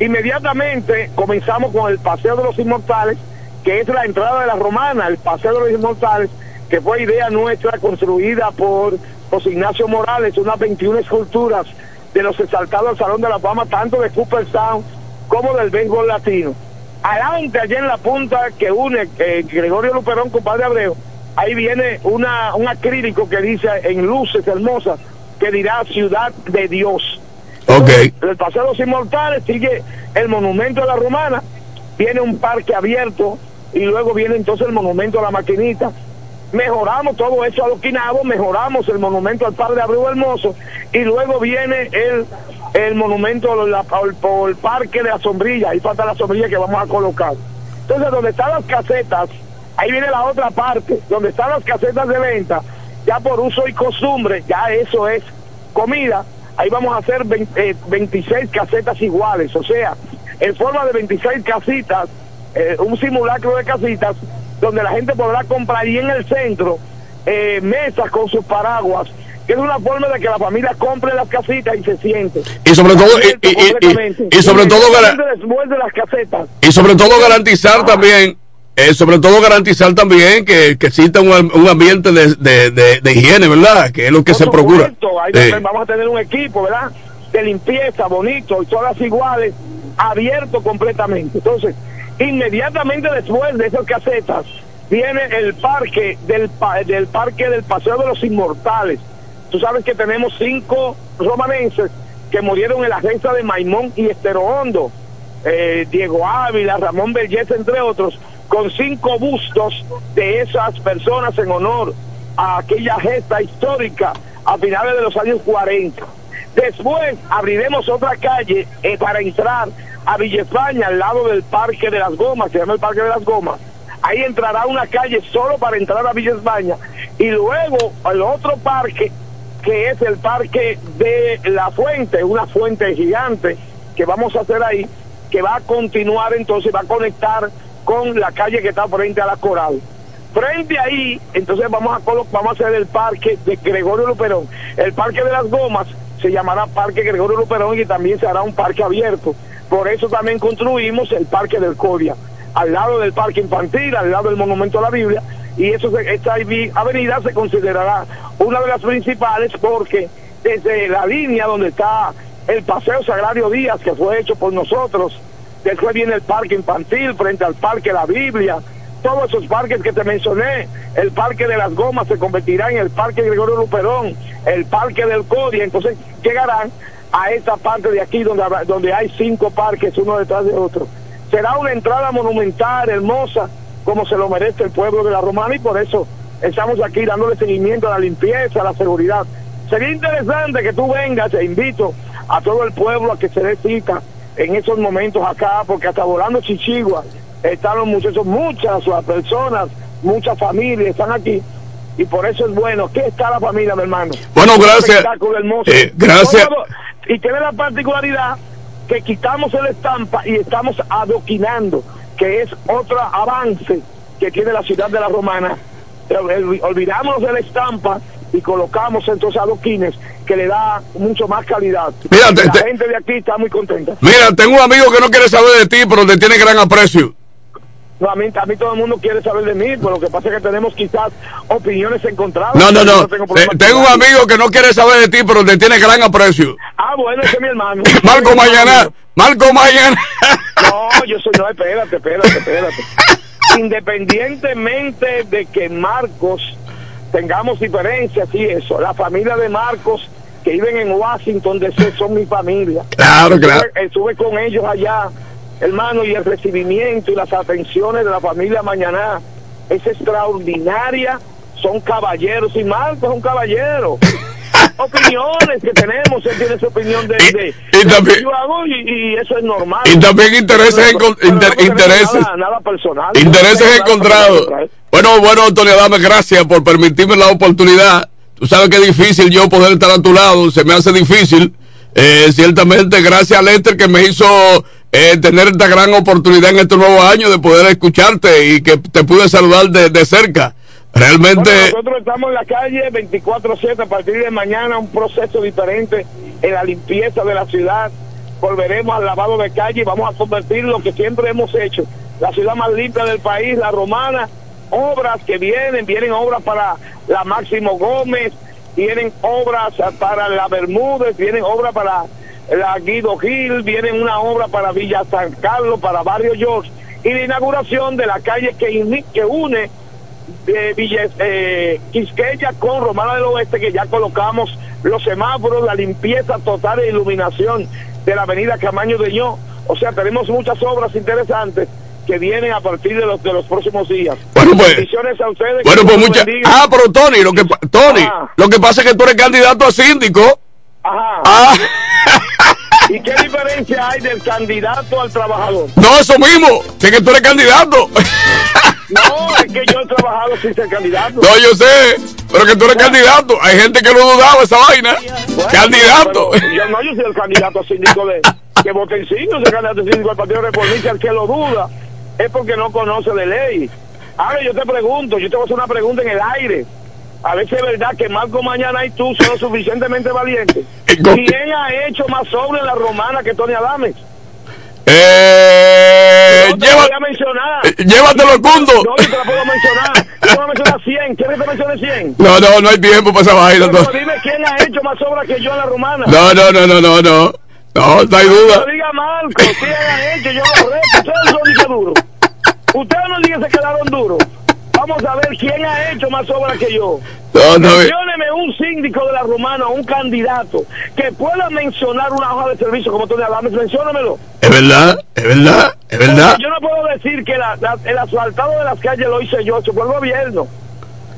Speaker 25: Inmediatamente comenzamos con el paseo de los inmortales que es la entrada de la romana el paseo de los inmortales que fue idea nuestra construida por José Ignacio Morales unas 21 esculturas de los exaltados al Salón de la Fama tanto de Cooperstown como del béisbol latino. Adelante allá en la punta que une eh, Gregorio Luperón con Padre Abreu ahí viene una un acrílico que dice en luces hermosas que dirá Ciudad de Dios.
Speaker 6: Ok.
Speaker 25: El Paseo de los Inmortales sigue el Monumento a la Romana, viene un parque abierto y luego viene entonces el Monumento a la Maquinita. Mejoramos todo eso adoquinado, mejoramos el Monumento al Padre Abreu Hermoso y luego viene el, el Monumento al- al Parque de la Sombrilla, ahí falta la sombrilla que vamos a colocar. Entonces, donde están las casetas, ahí viene la otra parte, donde están las casetas de venta, ya por uso y costumbre, ya eso es comida, ahí vamos a hacer 20, eh, 26 casetas iguales, o sea, en forma de 26 casitas, eh, un simulacro de casitas, donde la gente podrá comprar y en el centro eh, mesas con sus paraguas, que es una forma de que la familia compre las casitas y se siente.
Speaker 6: Y sobre todo, y- y- sobre todo, gara-
Speaker 25: Inmediatamente después de las casetas.
Speaker 6: Y sobre todo garantizar también, eh, sobre todo garantizar también que, que exista un, un ambiente de, de, de- de higiene, ¿verdad? Que es lo que se procura.
Speaker 25: Supuesto, ahí
Speaker 6: Sí.
Speaker 25: vamos a tener un equipo, ¿verdad? De limpieza, bonito, y todas iguales, abierto completamente. Entonces, inmediatamente después de esas casetas, viene el parque del, del parque del Paseo de los Inmortales. Tú sabes que tenemos cinco romanenses que murieron en la gesta de Maimón y Estero Hondo. Eh, Diego Ávila, Ramón Belleza, entre otros, con cinco bustos de esas personas en honor a aquella gesta histórica a finales de los años 40. Después abriremos otra calle eh, para entrar a Villa España, al lado del Parque de las Gomas, se llama el Parque de las Gomas. Ahí entrará una calle solo para entrar a Villa España. Y luego el otro parque, que es el Parque de la Fuente, una fuente gigante que vamos a hacer ahí, que va a continuar entonces, va a conectar con la calle que está frente a la Coral. Frente ahí, entonces vamos a vamos a hacer el parque de Gregorio Luperón. El parque de las gomas se llamará Parque Gregorio Luperón y también se hará un parque abierto. Por eso también construimos el Parque del Codia, al lado del Parque Infantil, al lado del Monumento a la Biblia, y eso esta avenida se considerará una de las principales porque desde la línea donde está el Paseo Sagrario Díaz, que fue hecho por nosotros, después viene el Parque Infantil frente al Parque La Biblia, todos esos parques que te mencioné, el Parque de las Gomas se convertirá en el Parque Gregorio Luperón, el Parque del Codia, entonces llegarán a esta parte de aquí donde, donde hay cinco parques uno detrás de otro. Será una entrada monumental, hermosa, como se lo merece el pueblo de la Romana y por eso estamos aquí dándole seguimiento a la limpieza, a la seguridad. Sería interesante que tú vengas, te invito a todo el pueblo a que se dé cita en esos momentos acá, porque hasta volando Chichigua están los muchachos, muchas personas, muchas familias están aquí. Y por eso es bueno. ¿Qué está la familia, mi hermano?
Speaker 6: Bueno, gracias. Eh, gracias.
Speaker 25: Y tiene la particularidad que quitamos el estampa y estamos adoquinando, que es otro avance que tiene la ciudad de la Romana. El- el- Olvidamos de la estampa y colocamos entonces adoquines que le da mucho más calidad.
Speaker 6: Mira, te-
Speaker 25: la
Speaker 6: te-
Speaker 25: gente de aquí está muy contenta.
Speaker 6: Mira, tengo un amigo que no quiere saber de ti, pero te tiene gran aprecio.
Speaker 25: No, a, mí, a mí todo el mundo quiere saber de mí, pero lo que pasa es que tenemos quizás opiniones encontradas.
Speaker 6: No, no, no.
Speaker 25: tengo
Speaker 6: Eh, tengo un amigo que no quiere saber de ti, pero te tiene gran aprecio.
Speaker 25: Ah, bueno, ese es mi hermano.
Speaker 6: Marco Mañana. Marco Mañana.
Speaker 25: No, yo soy, no, espérate, espérate, espérate. Independientemente de que Marcos tengamos diferencias y eso, la familia de Marcos que viven en Washington DC son mi familia.
Speaker 6: Claro, claro.
Speaker 25: Estuve, estuve con ellos allá, hermano, y el recibimiento y las atenciones de la familia Mañana es extraordinaria. Son caballeros y Marcos es un caballero. Opiniones que tenemos, él tiene su opinión de, de, de
Speaker 6: también-
Speaker 25: que yo hago y, y eso es normal.
Speaker 6: Y también intereses,
Speaker 25: Pero- no
Speaker 6: intereses,
Speaker 25: Nada, nada personal.
Speaker 6: intereses encontrados. Bueno, bueno, Antonio Adame, gracias por permitirme la oportunidad. Tú sabes que es difícil yo poder estar a tu lado, se me hace difícil. Eh, ciertamente, gracias a Lester que me hizo eh, tener esta gran oportunidad en este nuevo año de poder escucharte y que te pude saludar de, de cerca. Realmente,
Speaker 25: nosotros estamos en la calle 24-7 a partir de mañana, un proceso diferente en la limpieza de la ciudad. Volveremos al lavado de calle y vamos a convertir lo que siempre hemos hecho, la ciudad más limpia del país, la romana. Obras que vienen, vienen obras para la Máximo Gómez, vienen obras para la Bermúdez, vienen obras para la Guido Gil, vienen una obra para Villa San Carlos, para Barrio George y la inauguración de la calle que, que une de Villa eh, Quisqueya con Romana del Oeste que ya colocamos los semáforos, la limpieza total de iluminación de la avenida Camaño de Ño. O sea, tenemos muchas obras interesantes que vienen a partir de los de los próximos días.
Speaker 6: Bueno, pues-
Speaker 25: Bendiciones a ustedes.
Speaker 6: bueno, pues muchas. Ah, pero Tony, lo que, Tony,
Speaker 25: Ah.
Speaker 6: lo que pasa es que tú eres candidato a síndico.
Speaker 25: Ajá.
Speaker 6: Ah.
Speaker 25: ¿Y qué diferencia hay del candidato al trabajador?
Speaker 6: No, eso mismo, que, que tú eres candidato.
Speaker 25: No, es que yo he trabajado sin ser candidato.
Speaker 6: No, yo sé, pero que tú eres candidato. Hay gente que no dudaba esa vaina.
Speaker 25: Bueno,
Speaker 6: candidato.
Speaker 25: pero yo no, yo soy el candidato a síndico de que voten sí, yo soy el candidato síndico del Partido Reformista, el que lo duda es porque no conoce de ley. Ahora yo te pregunto, yo te voy a hacer una pregunta en el aire. A ver si es verdad que Marco Mañana y tú son lo suficientemente valientes. ¿Quién ha hecho más sobre la romana que Tony Adames?
Speaker 6: Eh,
Speaker 25: No te
Speaker 6: lleva-
Speaker 25: voy a mencionar.
Speaker 6: eh, llévatelo, Cundo.
Speaker 25: No, te la puedo mencionar. Yo voy a mencionar 100. ¿Quieres que te mencione 100?
Speaker 6: No, no, no hay tiempo para esa vaina.
Speaker 25: Pero
Speaker 6: No,
Speaker 25: dime quién ha hecho más obras que yo en la romana.
Speaker 6: no, no, no, no, no. No, no, no hay duda.
Speaker 25: No diga Marco, ¿quién ha hecho? Yo lo reto. Ustedes son dije duros. Ustedes no digan que se quedaron duros. Vamos a ver quién ha hecho más obras que yo.
Speaker 6: No, no,
Speaker 25: Mencióneme un síndico de la Romana, un candidato, que pueda mencionar una hoja de servicio como Tony Adames. Menciónamelo.
Speaker 6: Es verdad, es verdad, es verdad.
Speaker 25: Porque yo no puedo decir que la- la- el asfaltado de las calles lo hice yo, eso fue el gobierno.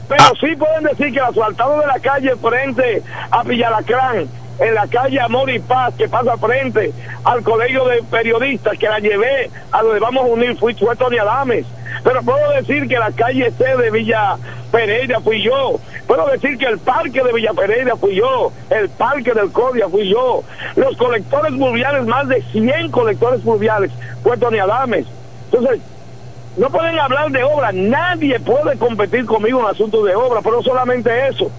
Speaker 25: Pero
Speaker 6: Ah.
Speaker 25: sí pueden decir que el asfaltado de la calle frente a Villalacrán, en la calle Amor y Paz, que pasa frente al colegio de periodistas, que la llevé a donde vamos a unir, fui, fue Tony Adames. Pero puedo decir que la calle C de Villa Pereira fui yo. Puedo decir que el parque de Villa Pereira fui yo. El parque del Codia fui yo. Los colectores fluviales, más de 100 colectores fluviales, fue Tony Adames. Entonces, no pueden hablar de obra, nadie puede competir conmigo en asuntos de obra, pero solamente eso.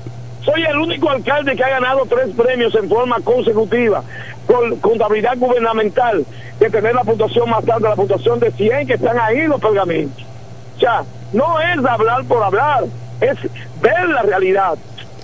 Speaker 25: Soy el único alcalde que ha ganado tres premios en forma consecutiva con contabilidad gubernamental de tener la puntuación más alta, la puntuación de 100 que están ahí los pergaminos. O sea, no es hablar por hablar, es ver la realidad.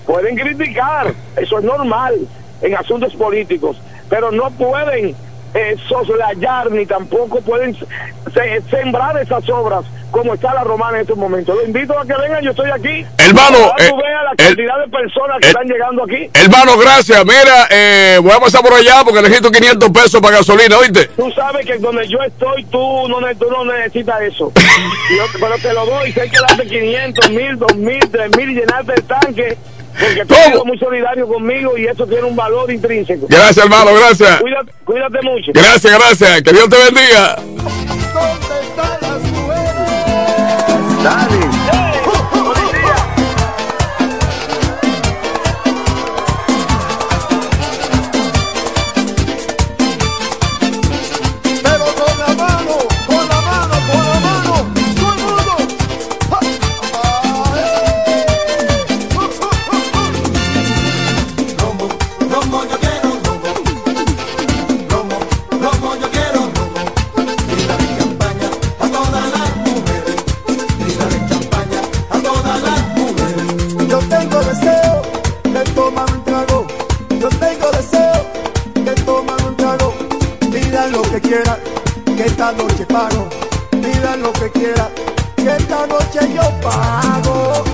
Speaker 25: Pueden criticar, eso es normal en asuntos políticos, pero no pueden eh, soslayar ni tampoco pueden se, sembrar esas obras como está la romana en estos momentos. Lo invito a que vengan, yo estoy aquí.
Speaker 6: Hermano, eh,
Speaker 25: la cantidad de personas que
Speaker 6: el,
Speaker 25: están llegando aquí.
Speaker 6: Hermano, gracias. Mira, eh, voy a pasar por allá porque necesito 500 pesos para gasolina, ¿oíste?
Speaker 25: Tú sabes que donde yo estoy, tú no, tú no necesitas eso. yo, pero te lo doy, si hay que darte 500, 1000, 2000, 3000 y llenarte el tanque porque tú eres muy solidario conmigo y eso tiene un valor intrínseco.
Speaker 6: Gracias, hermano, gracias.
Speaker 25: Cuídate, cuídate mucho.
Speaker 6: Gracias, gracias. Que Dios te bendiga.
Speaker 1: ¿Dónde están las mujeres?
Speaker 26: Dale. esta noche paro, pida lo que quiera, que esta noche yo pago.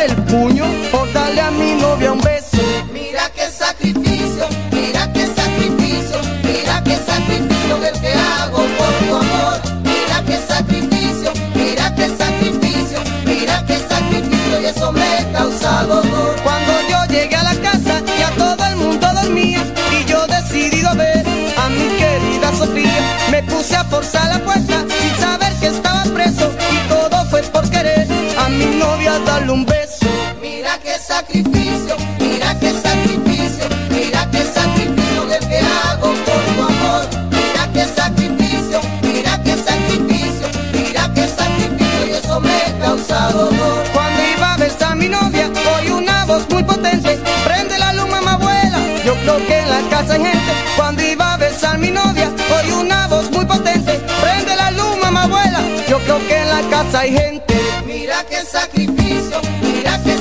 Speaker 26: el
Speaker 27: puño por darle a mi novia un beso.
Speaker 28: Mira qué sacrificio, mira qué sacrificio, mira qué sacrificio que hago por tu amor. Mira qué sacrificio, mira qué sacrificio, mira qué sacrificio y eso me ha causado dolor.
Speaker 27: Cuando yo llegué a la casa y a todo el mundo dormía y yo decidido a ver a mi querida Sofía, me puse a forzar la puerta
Speaker 28: sacrificio, mira qué sacrificio, mira qué sacrificio del que hago por tu amor, mira qué sacrificio, mira qué sacrificio, mira qué sacrificio y eso me ha causado dolor.
Speaker 27: Cuando iba a besar mi novia, oí una voz muy potente, prende la luz mamá abuela, yo creo que en la casa hay gente. Cuando iba a besar mi novia, oí una voz muy potente, prende la luz mamá abuela, yo creo que en la casa hay gente.
Speaker 28: Mira qué sacrificio, mira qué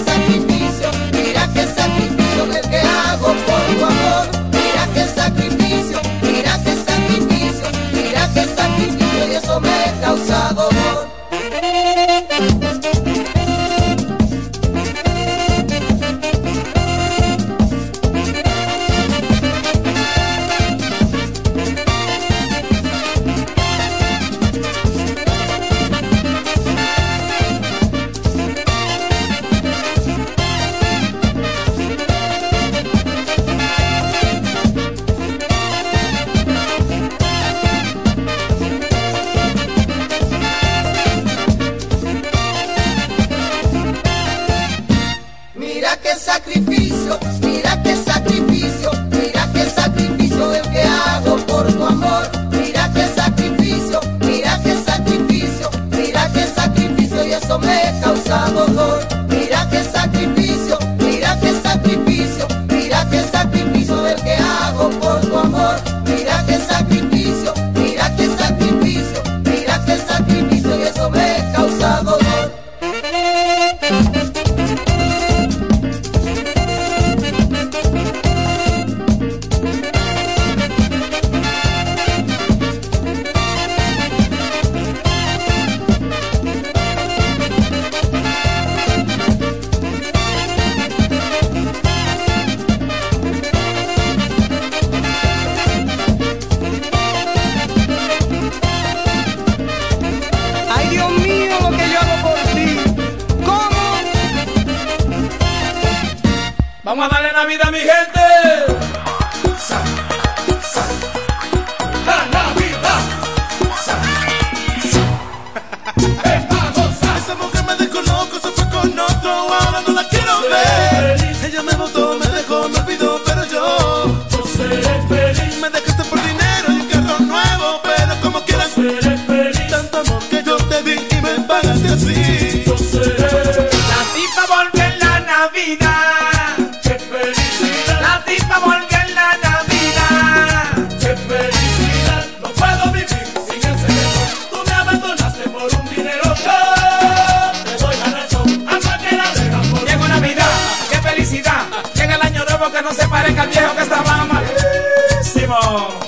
Speaker 28: que estaba malísimo.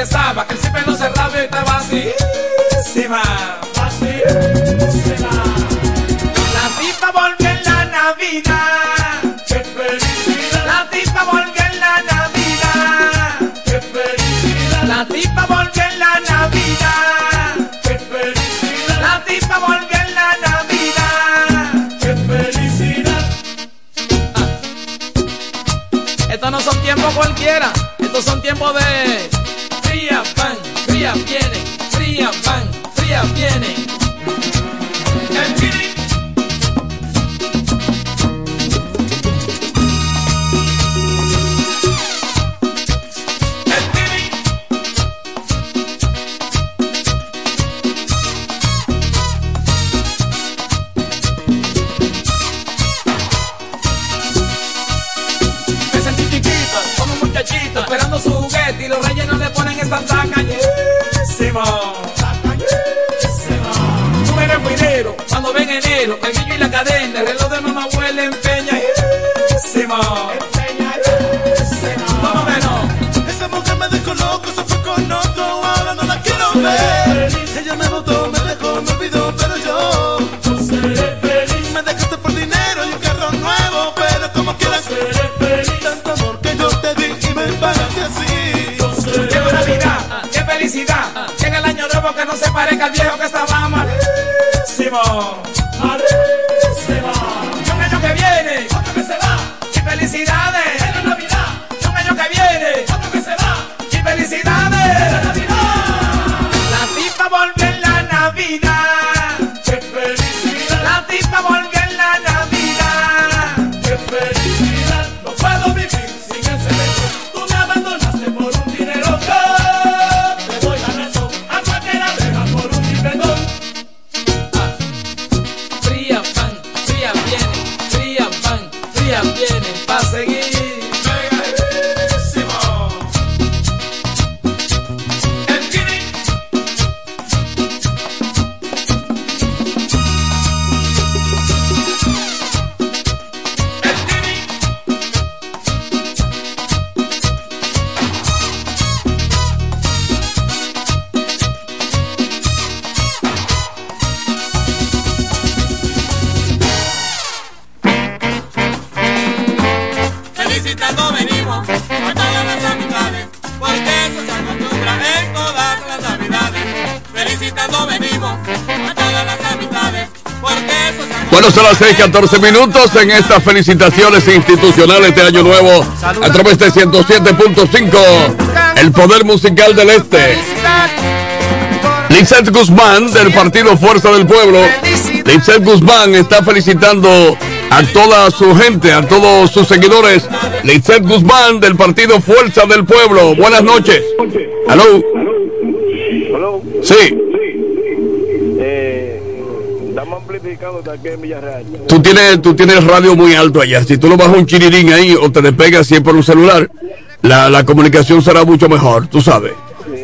Speaker 28: empezaba, que el
Speaker 5: siempre no cerraba y estaba así. Así.
Speaker 4: La tipa volvió en la Navidad. ¡Qué felicidad! La tipa volvió en la Navidad. ¡Qué felicidad! La tipa volvió en la Navidad. ¡Qué felicidad! La tipa volvió en la Navidad. ¡Qué felicidad! Ah.
Speaker 29: Estos no son tiempos cualquiera, estos son tiempos de malísimo.
Speaker 6: 14 minutos en estas felicitaciones institucionales de Año Nuevo a través de 107.5, el poder musical del Este. Lizeth Guzmán del partido Fuerza del Pueblo. Lizeth Guzmán está felicitando a toda su gente, a todos sus seguidores. Lizeth Guzmán del partido Fuerza del Pueblo. Buenas noches. Aló. Sí.
Speaker 30: Estamos amplificando aquí en Villarreal.
Speaker 6: Tú tienes, tú tienes radio muy alto allá. Si tú lo bajas un chirirín ahí o te despegas siempre por un celular, la, la comunicación será mucho mejor, tú sabes.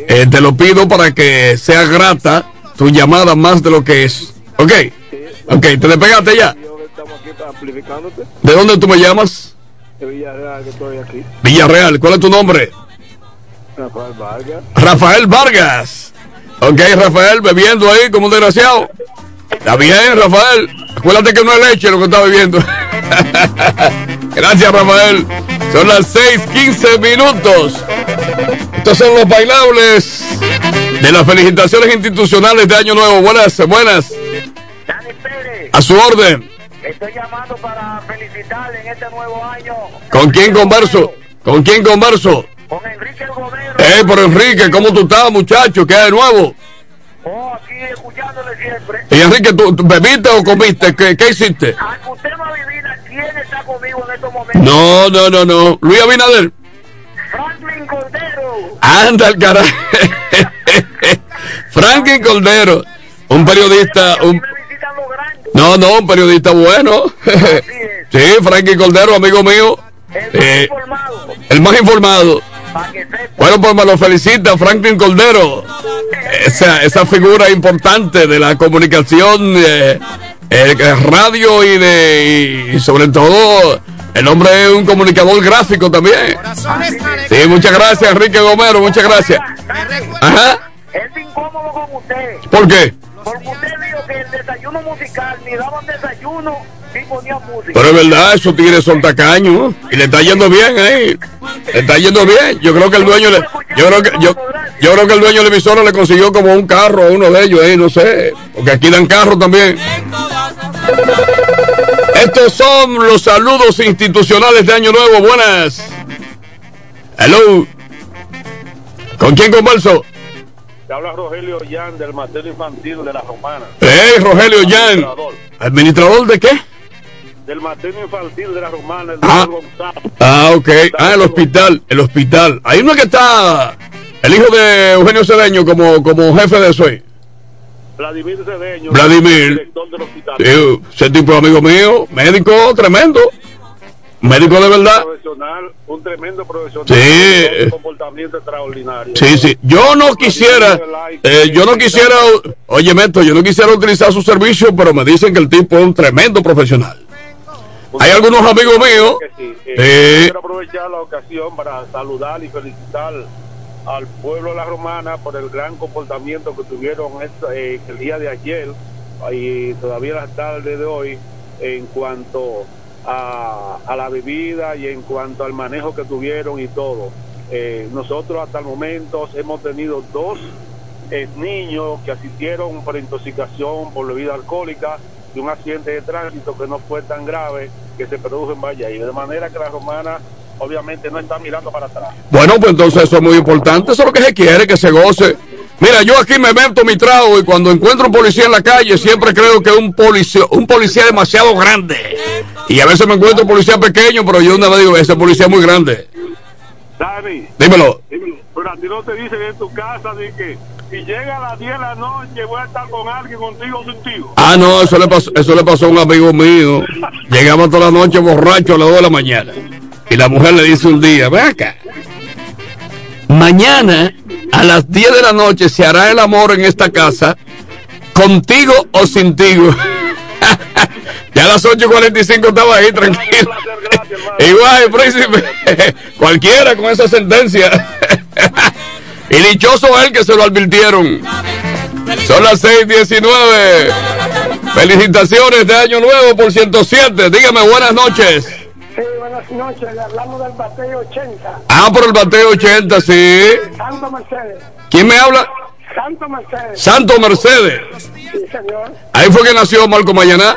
Speaker 6: Eh, te lo pido para que sea grata tu llamada más de lo que es. Ok. Ok, te despegaste ya. ¿De dónde tú me llamas?
Speaker 30: De Villarreal, que estoy aquí.
Speaker 6: Villarreal. ¿Cuál es tu nombre?
Speaker 30: Rafael Vargas.
Speaker 6: Rafael Vargas. Ok, Rafael, bebiendo ahí como un desgraciado. Está bien, Rafael. Acuérdate que no es leche lo que está bebiendo. Gracias, Rafael. Son las 6:15 minutos. Estos son los bailables de las felicitaciones institucionales de Año Nuevo. Buenas, buenas. A su orden.
Speaker 25: Estoy llamando para felicitarle en este nuevo año.
Speaker 6: ¿Con quién converso? ¿Con quién converso? Con Enrique Gomero. Eh, pero Enrique, ¿cómo tú estás, muchacho? ¿Qué hay de nuevo?
Speaker 25: Oh, aquí siempre.
Speaker 6: Y Enrique, ¿tú, tú bebiste o comiste? ¿Qué, qué hiciste?
Speaker 25: Usted no adivina quién está conmigo en estos momentos.
Speaker 6: No, no, no, no. Luis Abinader.
Speaker 25: Franklin Cordero.
Speaker 6: Anda el carajo. Franklin Cordero. Un periodista. Un... No, no, un periodista bueno. sí, Franklin Cordero, amigo mío. Eh, el más informado. Bueno, pues me lo felicita Franklin Cordero. Esa, esa figura importante de la comunicación, eh, eh, radio y de y sobre todo el hombre es un comunicador gráfico también. Sí, muchas gracias, Enrique Gomero, muchas gracias. Ajá.
Speaker 25: Es incómodo con usted.
Speaker 6: ¿Por qué?
Speaker 25: Porque usted dijo que el desayuno musical ni daban desayuno.
Speaker 6: Pero es verdad, esos tigres son tacaños y le está yendo bien ahí. Le está yendo bien. Yo creo que el dueño le, yo creo que yo, yo creo que el dueño de la emisora le consiguió como un carro a uno de ellos ahí, no sé, porque aquí dan carro también. Estos son los saludos institucionales de Año Nuevo. Buenas. Hello. ¿Con quién converso?
Speaker 30: Te habla Rogelio Yan del Mateo Infantil de la Romana.
Speaker 6: Hey, Rogelio Yan. ¿Administrador de qué?
Speaker 30: Del Mateo Infantil de la Romana, el
Speaker 6: Ah. Ah, ok. Ah, el hospital. El hospital. Hay uno que está. El hijo de Eugenio Cedeño como, como jefe de eso.
Speaker 30: Vladimir Cedeño,
Speaker 6: Vladimir.
Speaker 30: director del hospital.
Speaker 6: Sí, ese tipo de amigo mío. Médico tremendo. Médico de verdad.
Speaker 30: Profesional, un tremendo profesional.
Speaker 6: Sí.
Speaker 30: un comportamiento extraordinario.
Speaker 6: Sí, sí. Yo no quisiera, eh, yo no quisiera, oye, Meto, yo no quisiera utilizar su servicio, pero me dicen que el tipo es un tremendo profesional. Hay algunos amigos míos.
Speaker 30: Sí, eh,
Speaker 6: eh,
Speaker 30: Quiero aprovechar la ocasión para saludar y felicitar al pueblo de la Romana por el gran comportamiento que tuvieron esta- eh, el día de ayer y todavía la tarde de hoy en cuanto a, a la bebida y en cuanto al manejo que tuvieron y todo. Eh, nosotros hasta el momento hemos tenido dos niños que asistieron por intoxicación por bebida alcohólica un accidente de tránsito que no fue tan grave que se produjo en Valle. De manera que la romana obviamente no está mirando para atrás.
Speaker 6: bueno, pues entonces eso es muy importante, eso es lo que se quiere, que se goce. Mira, yo aquí me meto mi trago y cuando encuentro un policía en la calle siempre creo que es un policía, un policía demasiado grande. Y a veces me encuentro un policía pequeño, pero yo una vez digo, ese policía es muy grande.
Speaker 30: Dani,
Speaker 6: Dímelo.
Speaker 30: dímelo, pero a ti no te dicen en tu casa de que si llega a las 10 de la noche voy a estar con alguien contigo o contigo.
Speaker 6: Ah, no, eso le pasó, eso le pasó a un amigo mío. Llegaba toda la noche borracho a las 2 de la mañana. Y la mujer le dice un día, ven acá. Mañana a las 10 de la noche se hará el amor en esta casa, contigo o sin tigo. ya a las 8.45 estaba ahí tranquilo. Igual, príncipe. Cualquiera con esa sentencia. y dichoso él que se lo advirtieron. Son las 6:19. Felicitaciones de Año Nuevo por 107. Dígame buenas noches.
Speaker 31: Sí, buenas noches. Le hablamos del bateo 80.
Speaker 6: Ah, por el bateo 80, sí.
Speaker 31: Santo Mercedes.
Speaker 6: ¿Quién me habla?
Speaker 31: Santo Mercedes.
Speaker 6: Santo Mercedes.
Speaker 31: Sí, señor.
Speaker 6: Ahí fue que nació Marco Mañana.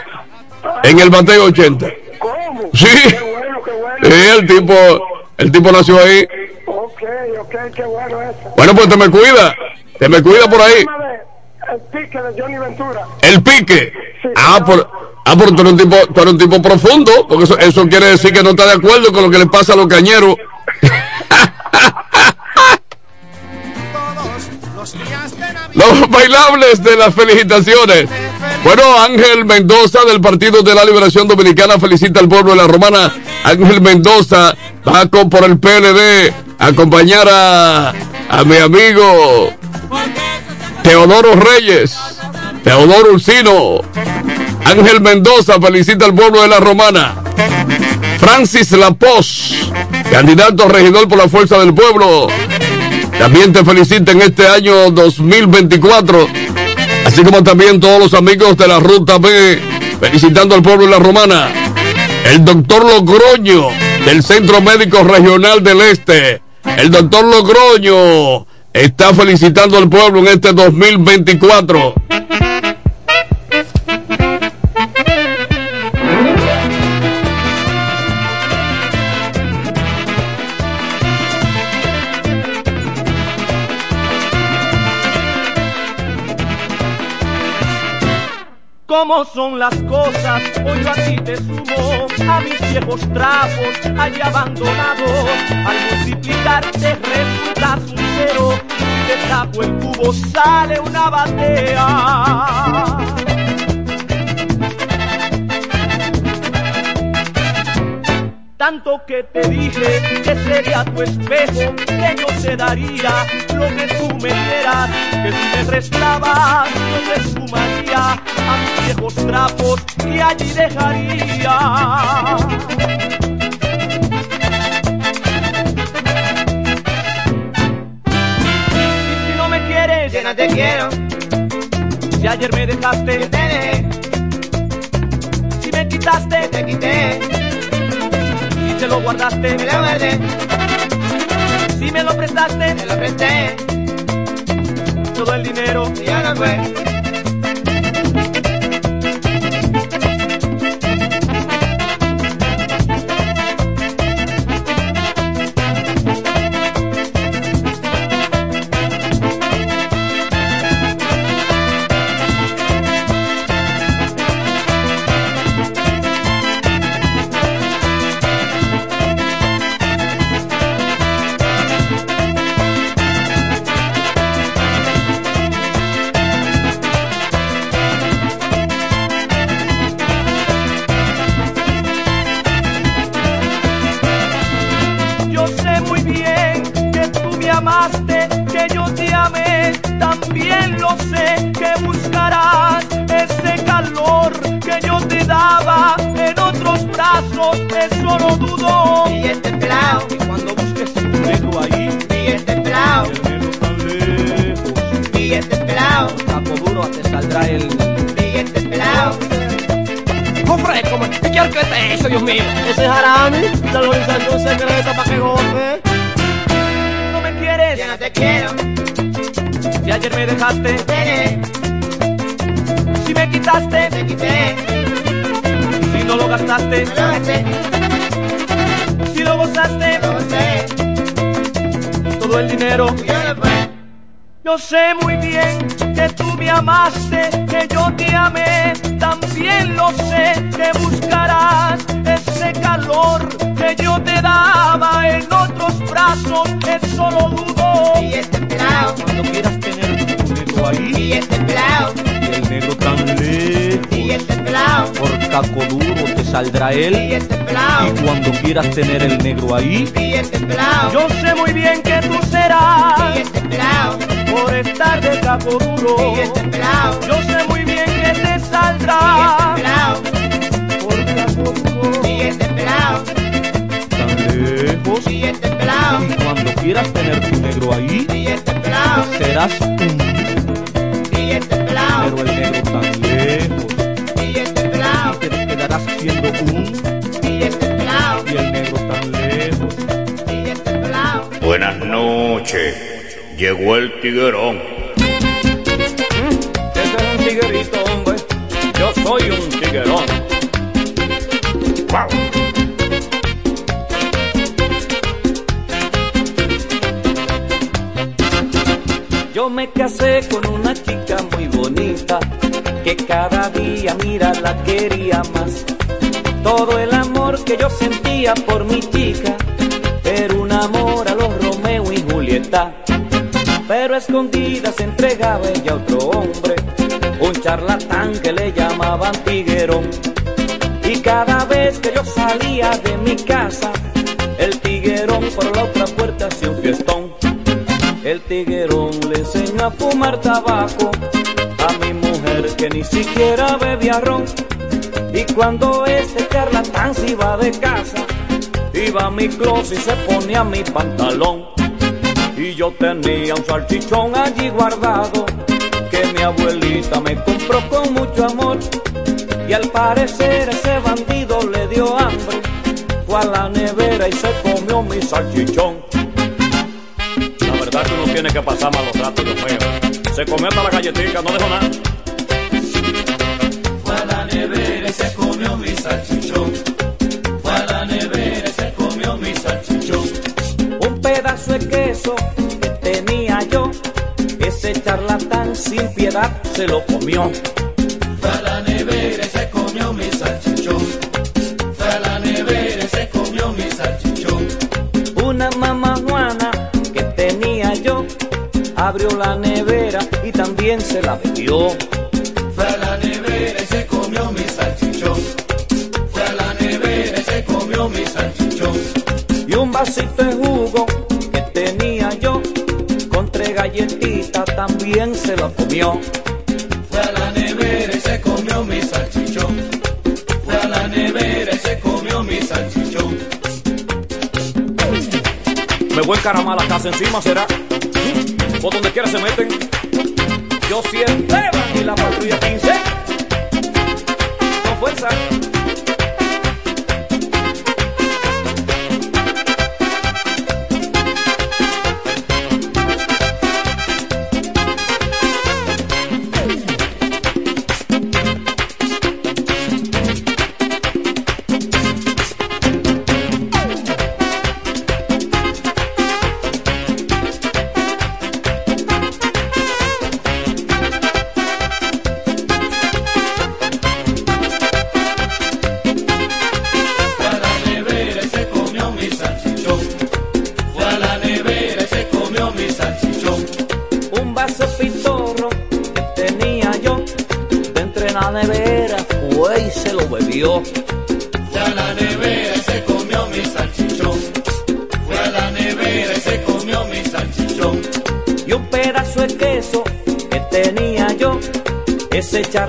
Speaker 6: En el bateo 80.
Speaker 31: ¿Cómo?
Speaker 6: Sí.
Speaker 31: Qué bueno, qué bueno.
Speaker 6: Sí, el tipo, el tipo nació ahí.
Speaker 31: Ok, ok, qué bueno eso.
Speaker 6: Bueno, pues te me cuida. Te me cuida por ahí.
Speaker 31: El pique de Johnny Ventura.
Speaker 6: El pique. Ah, por, ah, pero tú eres un tipo, tú eres un tipo profundo, porque eso, eso quiere decir que no está de acuerdo con lo que le pasa a los cañeros. Los bailables de las felicitaciones. Bueno, Ángel Mendoza del Partido de la Liberación Dominicana felicita al pueblo de la Romana. Ángel Mendoza va con- por el PLD acompañar a, mi amigo Teodoro Reyes, Teodoro Ursino. Ángel Mendoza felicita al pueblo de la Romana. Francis Lapos, candidato a regidor por la fuerza del pueblo. También te felicita en este año 2024. Así como también todos los amigos de la Ruta B, felicitando al pueblo de la Romana. El doctor Logroño, del Centro Médico Regional del Este. El doctor Logroño está felicitando al pueblo en este 2024.
Speaker 32: ¿Cómo son las cosas? Hoy yo aquí te sumo a mis viejos trapos allí abandonados. Al multiplicarte resultas un cero. Si te tapo el cubo sale una batea. Tanto que te dije que sería tu espejo, que yo te daría lo que tú me dieras, que si me prestabas yo te sumaría a mis viejos trapos y allí dejaría. Y si no me quieres, ya no te quiero. Si ayer me dejaste, te dejé. Si me quitaste, te quité. Te lo guardaste, me lo guardé. Si me lo prestaste, te lo presté. Todo el dinero ya no fue.
Speaker 7: Brazos, eso no dudo.
Speaker 28: Y este pelao,
Speaker 7: y cuando busques un negro ahí,
Speaker 28: y
Speaker 7: el tan lejos,
Speaker 28: y este pelao,
Speaker 7: taco duro te saldrá el...
Speaker 28: y este pelao.
Speaker 7: ¡Hombre, como ¿qué quiero que te eso, Dios mío?
Speaker 28: Ese jarami, valorizando un secreto para que goce.
Speaker 7: No me quieres,
Speaker 28: Ya no te quiero,
Speaker 7: si ayer me dejaste, si me quitaste,
Speaker 28: te quité,
Speaker 7: no lo gastaste,
Speaker 28: no lo gasté,
Speaker 7: si lo gozaste,
Speaker 28: lo gocé,
Speaker 7: todo el dinero.
Speaker 28: yo
Speaker 7: sé muy bien que tú me amaste, que yo te amé, también lo sé que buscarás ese calor que yo te daba en otros brazos, eso lo dudo.
Speaker 28: Y este pelao,
Speaker 7: Cuando quieras tener tu ahí,
Speaker 28: y este pelao, pelao,
Speaker 7: por taco duro te saldrá él.
Speaker 28: pelao,
Speaker 7: Y cuando quieras tener el negro ahí,
Speaker 28: pelao,
Speaker 7: yo sé muy bien que tú serás
Speaker 28: pelao,
Speaker 7: por estar de taco duro.
Speaker 28: pelao,
Speaker 7: Yo sé muy bien que te saldrá
Speaker 28: pelao,
Speaker 7: por taco duro.
Speaker 28: pelao,
Speaker 7: Tan lejos.
Speaker 28: y pelao,
Speaker 7: Y cuando quieras tener tu negro ahí,
Speaker 28: este pelao,
Speaker 7: serás un
Speaker 28: pelao,
Speaker 7: pero el negro tan
Speaker 33: noches. Llegó el tiguerón.
Speaker 7: Ese es un tiguerito, hombre. Yo soy un tiguerón.
Speaker 33: ¡Guau!
Speaker 7: Yo me casé con una chica muy bonita que cada día, mira, la quería más. Todo el amor que yo sentía por mi chica era un amor Pero a escondidas se entregaba ella a otro hombre, un charlatán que le llamaban Tiguerón. Y cada vez que yo salía de mi casa, el tiguerón por la otra puerta hacía un fiestón. El tiguerón le enseñó a fumar tabaco a mi mujer que ni siquiera bebía ron. Y cuando este charlatán se iba de casa, iba a mi closet y se ponía mi pantalón. Y yo tenía un salchichón allí guardado que mi abuelita me compró con mucho amor. Y al parecer ese bandido le dio hambre, fue a la nevera y se comió mi salchichón. La verdad que uno tiene que pasar malos ratos, Dios mío. Se comió hasta la galletita, no dejó nada.
Speaker 8: Fue a la nevera y se comió mi salchichón. Fue a la nevera y se comió mi salchichón.
Speaker 7: Un pedazo de queso yo, ese charlatán sin piedad se lo comió.
Speaker 8: Fue a la nevera y se comió mi salchichón. Fue a la nevera y se comió mi salchichón.
Speaker 7: Una mamá Juana que tenía yo, abrió la nevera y también se la bebió.
Speaker 8: Fue a la nevera y se comió mi salchichón. Fue a la nevera y se comió mi salchichón.
Speaker 7: Y un vasito de jugo se la comió.
Speaker 8: Fue a la nevera y se comió mi salchichón. Fue a la nevera y se comió mi salchichón.
Speaker 7: Me voy a encaramar la casa encima, ¿será? Por donde quiera se meten. Yo siempre y la patrulla 15. Con fuerza.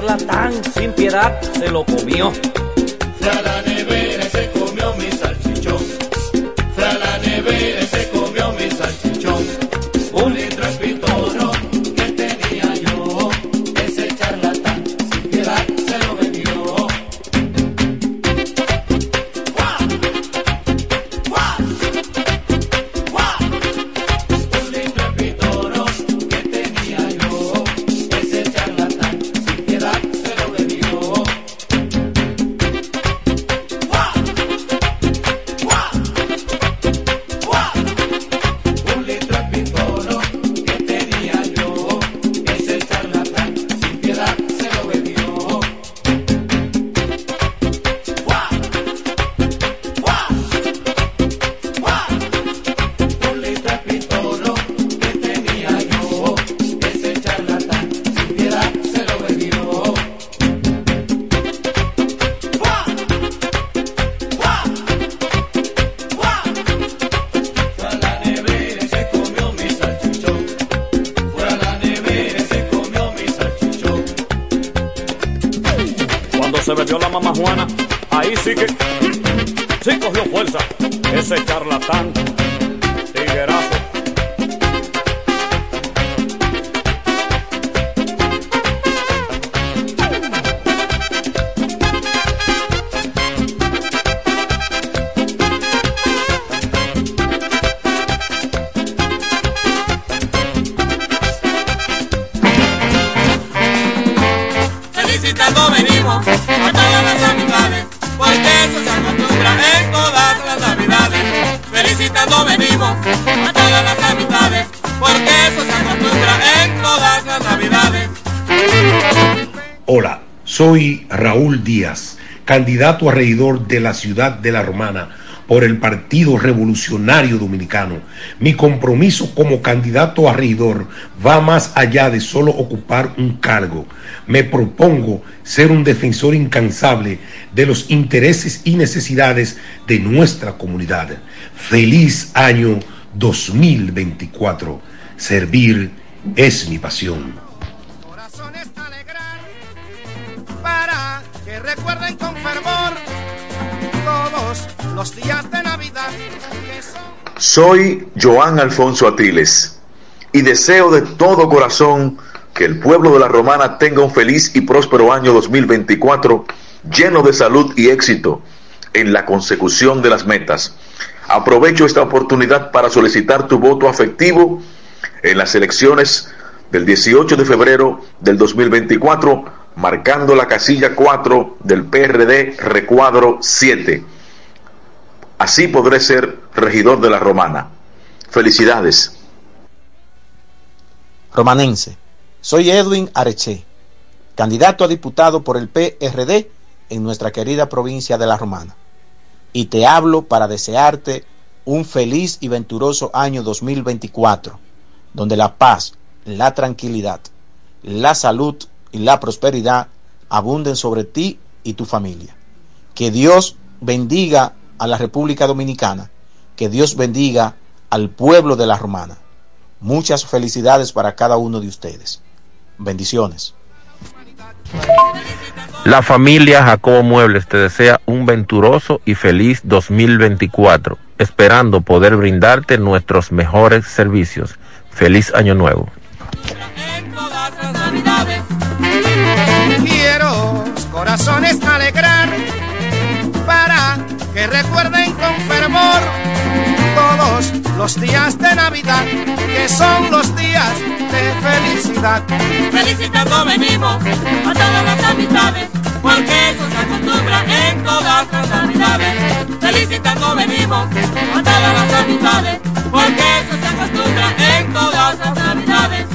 Speaker 7: Charlatán sin piedad se lo comió.
Speaker 20: Candidato a regidor de la ciudad de La Romana por el Partido Revolucionario Dominicano. Mi compromiso como candidato a regidor va más allá de solo ocupar un cargo. Me propongo ser un defensor incansable de los intereses y necesidades de nuestra comunidad. Feliz año 2024. Servir es mi pasión.
Speaker 21: Soy Joan Alfonso Atiles y deseo de todo corazón que el pueblo de la Romana tenga un feliz y próspero año 2024 lleno de salud y éxito en la consecución de las metas. Aprovecho esta oportunidad para solicitar tu voto afectivo en las elecciones del 18 de febrero del 2024, marcando la casilla 4 del PRD recuadro 7. Así podré ser regidor de la Romana. Felicidades.
Speaker 34: Romanense. Soy Edwin Areche, candidato a diputado por el PRD en nuestra querida provincia de La Romana. Y te hablo para desearte un feliz y venturoso año 2024, donde la paz, la tranquilidad, la salud y la prosperidad abunden sobre ti y tu familia. Que Dios bendiga a la República Dominicana, que Dios bendiga al pueblo de La Romana. Muchas felicidades para cada uno de ustedes. Bendiciones.
Speaker 35: La familia Jacobo Muebles te desea un venturoso y feliz 2024, esperando poder brindarte nuestros mejores servicios. Feliz año nuevo.
Speaker 12: Quiero corazones alegrar para que recuerden con fervor todos los días de Navidad que son los días de felicidad.
Speaker 10: Felicitando venimos a todas las amistades, porque eso se acostumbra en todas las navidades. Felicitando venimos a todas las amistades, porque eso se acostumbra en todas las navidades.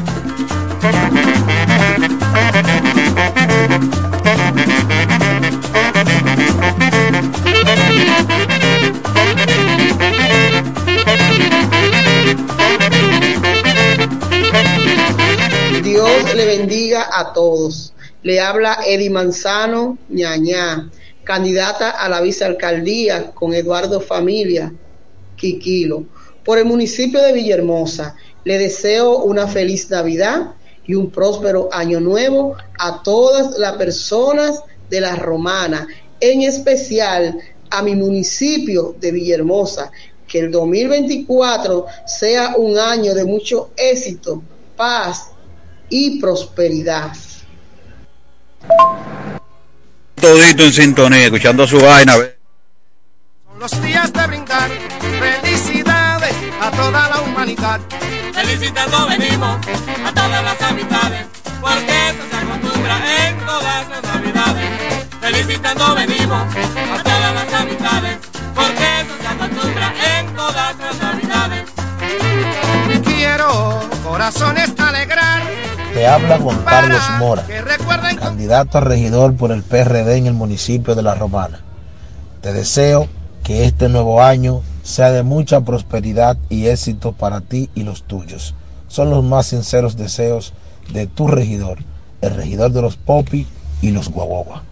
Speaker 36: Dios le bendiga a todos. Le habla Eddie Manzano, ñañá, candidata a la vicealcaldía con Eduardo Familia, Quiquilo. Por el municipio de Villahermosa, le deseo una feliz Navidad y un próspero año nuevo a todas las personas de la Romana, en especial a mi municipio de Villahermosa. Que el 2024 sea un año de mucho éxito, paz y prosperidad.
Speaker 35: Todito en sintonía, escuchando su vaina.
Speaker 12: Son los días de brindar felicidades a toda la humanidad.
Speaker 10: Felicitando venimos a todas las amistades, porque eso se acostumbra en todas las navidades. Felicitando venimos a todas las amistades, porque eso se acostumbra en todas las navidades.
Speaker 12: Quiero corazones alegrar.
Speaker 37: Te habla Juan Carlos Mora,
Speaker 12: Que recuerden
Speaker 37: candidato a regidor por el PRD en el municipio de La Romana. Te deseo que este nuevo año sea de mucha prosperidad y éxito para ti y los tuyos. Son los más sinceros deseos de tu regidor, el regidor de los Popi y los Guaguagua.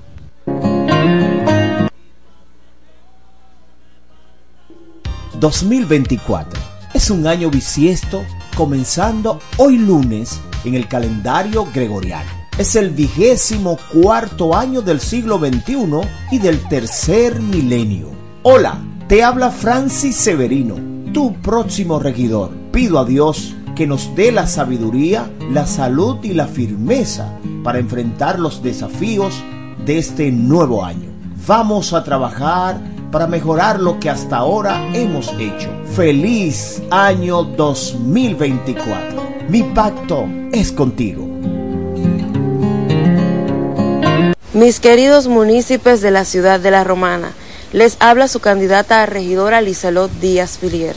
Speaker 11: 2024 es un año bisiesto comenzando hoy lunes en el calendario gregoriano. Es el vigésimo cuarto año del siglo XXI y del tercer milenio. Hola, te habla Francis Severino, tu próximo regidor. Pido a Dios que nos dé la sabiduría, la salud y la firmeza para enfrentar los desafíos de este nuevo año. Vamos a trabajar para mejorar lo que hasta ahora hemos hecho. Feliz año 2024. Mi pacto es contigo.
Speaker 16: Mis queridos municipios de la ciudad de La Romana, les habla su candidata a regidora Lizelot Díaz Villier.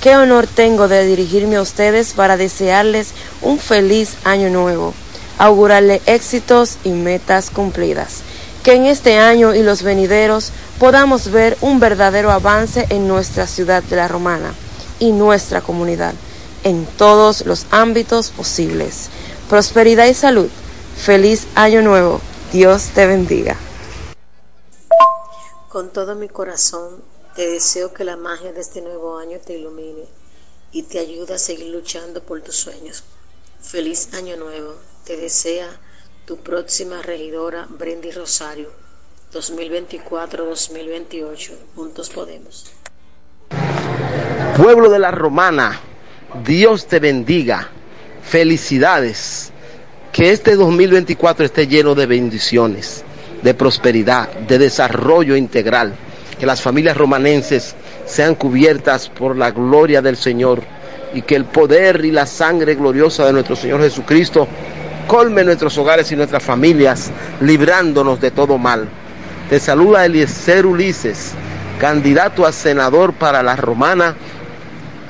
Speaker 16: Qué honor tengo de dirigirme a ustedes para desearles un feliz año nuevo, augurarle éxitos y metas cumplidas. Que en este año y los venideros podamos ver un verdadero avance en nuestra ciudad de La Romana y nuestra comunidad, en todos los ámbitos posibles. Prosperidad y salud. Feliz año nuevo. Dios te bendiga.
Speaker 17: Con todo mi corazón te deseo que la magia de este nuevo año te ilumine y te ayude a seguir luchando por tus sueños. Feliz año nuevo. Te desea tu próxima regidora Brendy Rosario. 2024-2028. Juntos podemos.
Speaker 34: Pueblo de la Romana, Dios te bendiga. Felicidades. Que este 2024 esté lleno de bendiciones, de prosperidad, de desarrollo integral. Que las familias romanenses sean cubiertas por la gloria del Señor y que el poder y la sangre gloriosa de nuestro Señor Jesucristo colme nuestros hogares y nuestras familias, librándonos de todo mal. Te saluda Eliezer Ulises, candidato a senador para la Romana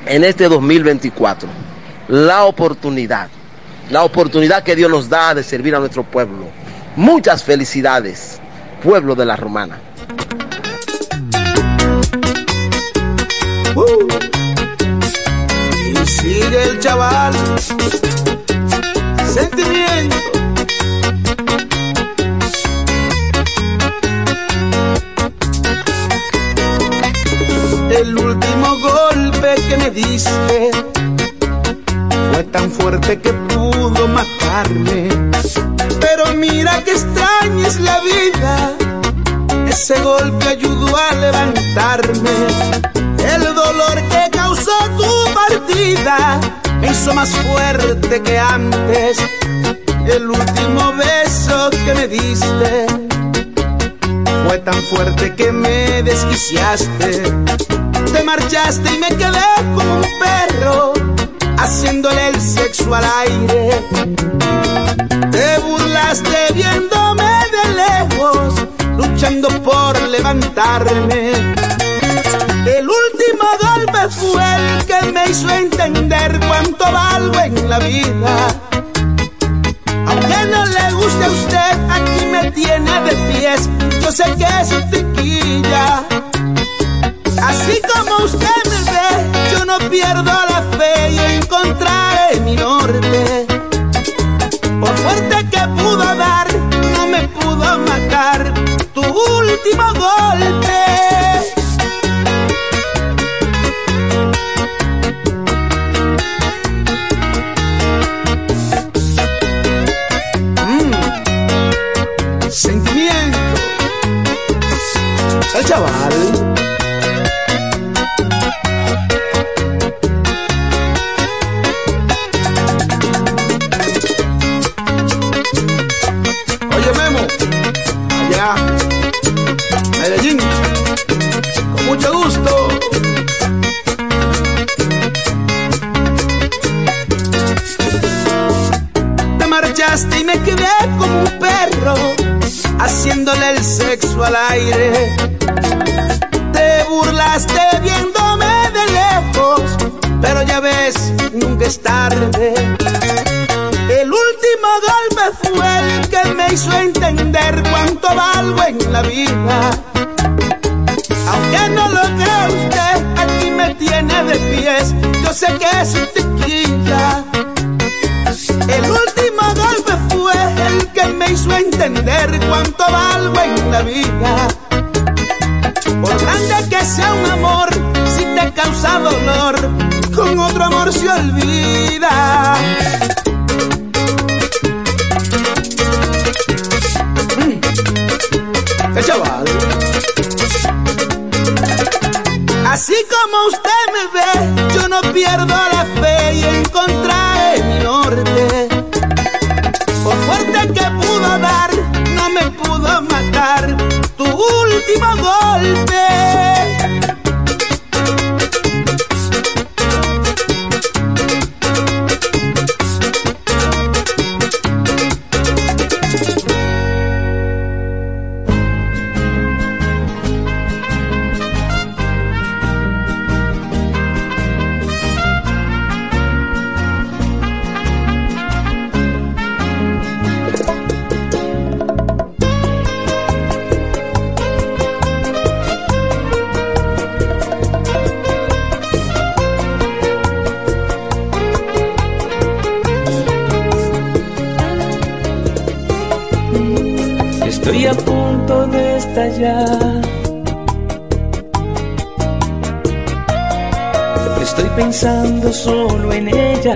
Speaker 34: en este 2024. La oportunidad, la oportunidad que Dios nos da de servir a nuestro pueblo. Muchas felicidades, pueblo de la Romana.
Speaker 38: Y sigue el chaval. Sentimiento. El último golpe que me diste fue tan fuerte que pudo matarme. Pero mira que extraña es la vida. Ese golpe ayudó a levantarme. El dolor que causó tu partida me hizo más fuerte que antes. El último beso que me diste fue tan fuerte que me desquiciaste. Te marchaste y me quedé como un perro haciéndole el sexo al aire. Te burlaste viéndome de lejos, luchando por levantarme. El último golpe fue el que me hizo entender cuánto valgo en la vida. Aunque no le guste a usted, aquí me tiene de pies. Yo sé que es un tiquilla. Así como usted me ve, yo no pierdo la fe y encontraré mi norte. Por fuerte que pudo dar, no me pudo matar tu último golpe.
Speaker 7: el chaval. Oye, Memo, allá, Medellín, con mucho gusto. Te marchaste y me quedé como un perro haciéndole el sexo al aire. Te burlaste viéndome de lejos, pero ya ves, nunca es tarde. El último golpe fue el que me hizo entender cuánto valgo en la vida. Aunque no lo crea usted, aquí me tiene de pies. Yo sé que es un tequila. El último que me hizo entender cuánto valgo en la vida. Por grande que sea un amor, si te causa dolor, con otro amor se olvida. Mm. ¡Qué chaval! Así como usted me ve, yo no pierdo la fe y encontraré último golpe. Estoy pensando solo en ella.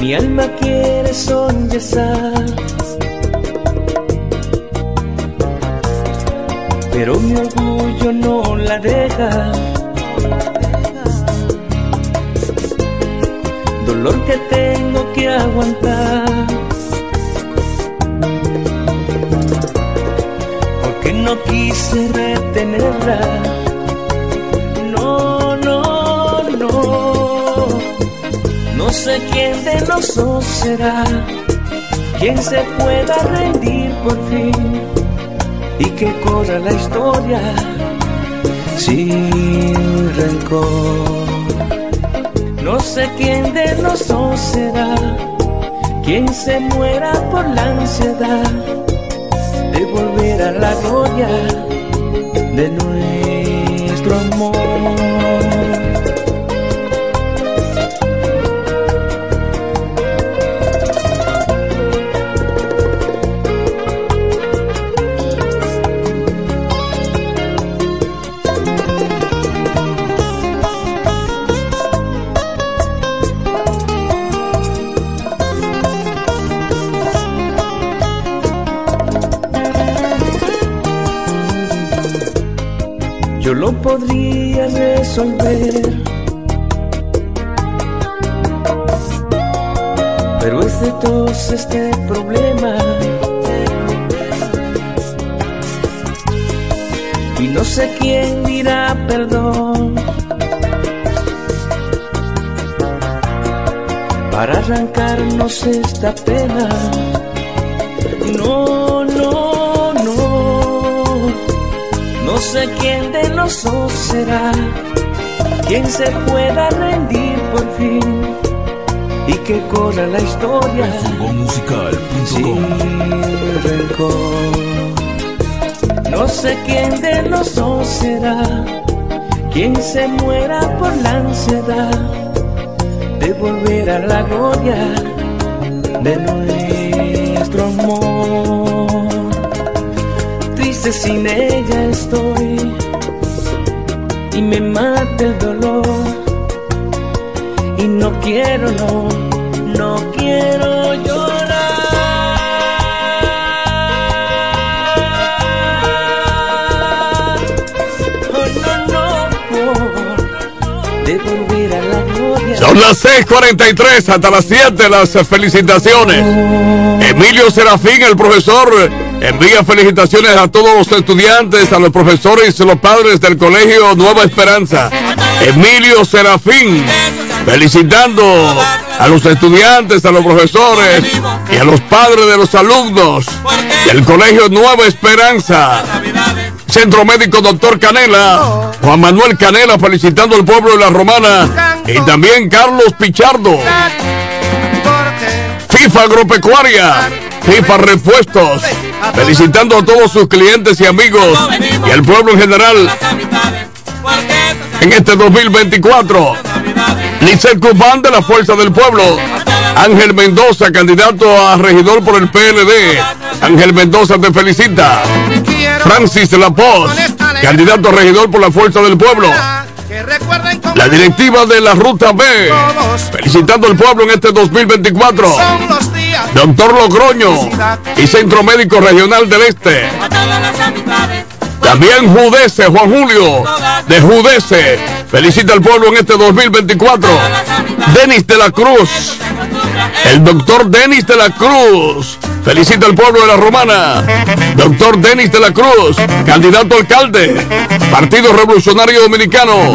Speaker 7: Mi alma quiere sollozar. Pero mi orgullo no la deja. Dolor que tengo que aguantar. Quise retenerla. No, no, no. No sé quién de los dos será quien se pueda rendir por fin y que corra la historia sin rencor. No sé quién de los dos será quien se muera por la ansiedad de volver a la gloria de nuestro amor. Podría resolver. Pero es de todos este problema. Y no sé quién dirá perdón. Para arrancarnos esta pena. Sé quién de los dos será quien se pueda rendir por fin y que corra la historia. Sin rencor. No sé quién de los dos será quien se muera por la ansiedad de volver a la gloria de nuestro amor triste sin ella estoy y me mata el dolor. Y no quiero no no quiero llorar. Oh no no de volver a la gloria.
Speaker 6: Son las 6:43 hasta las 7 las felicitaciones. Emilio Serafín, el profesor, envía felicitaciones a todos los estudiantes, a los profesores y a los padres del colegio Nueva Esperanza. Emilio Serafín. felicitando a los estudiantes, a los profesores y a los padres de los alumnos del Colegio Nueva Esperanza. Centro Médico Doctor Canela, Juan Manuel Canela felicitando al pueblo de la Romana y también Carlos Pichardo. FIFA Agropecuaria, FIFA Repuestos, felicitando a todos sus clientes y amigos y al pueblo en general en este 2024. Licel Cubán de la Fuerza del Pueblo. Ángel Mendoza, candidato a regidor por el PLD. Ángel Mendoza te felicita. Francis Lapoz, candidato a regidor por la Fuerza del Pueblo. La directiva de la Ruta B, felicitando al pueblo en este 2024. Doctor Logroño y Centro Médico Regional del Este. También Judece, Juan Julio, de Judece. Felicita al pueblo en este 2024. Denis de la Cruz. El doctor Denis de la Cruz. Felicita al pueblo de la Romana. Doctor Denis de la Cruz, candidato a alcalde. Partido Revolucionario Dominicano.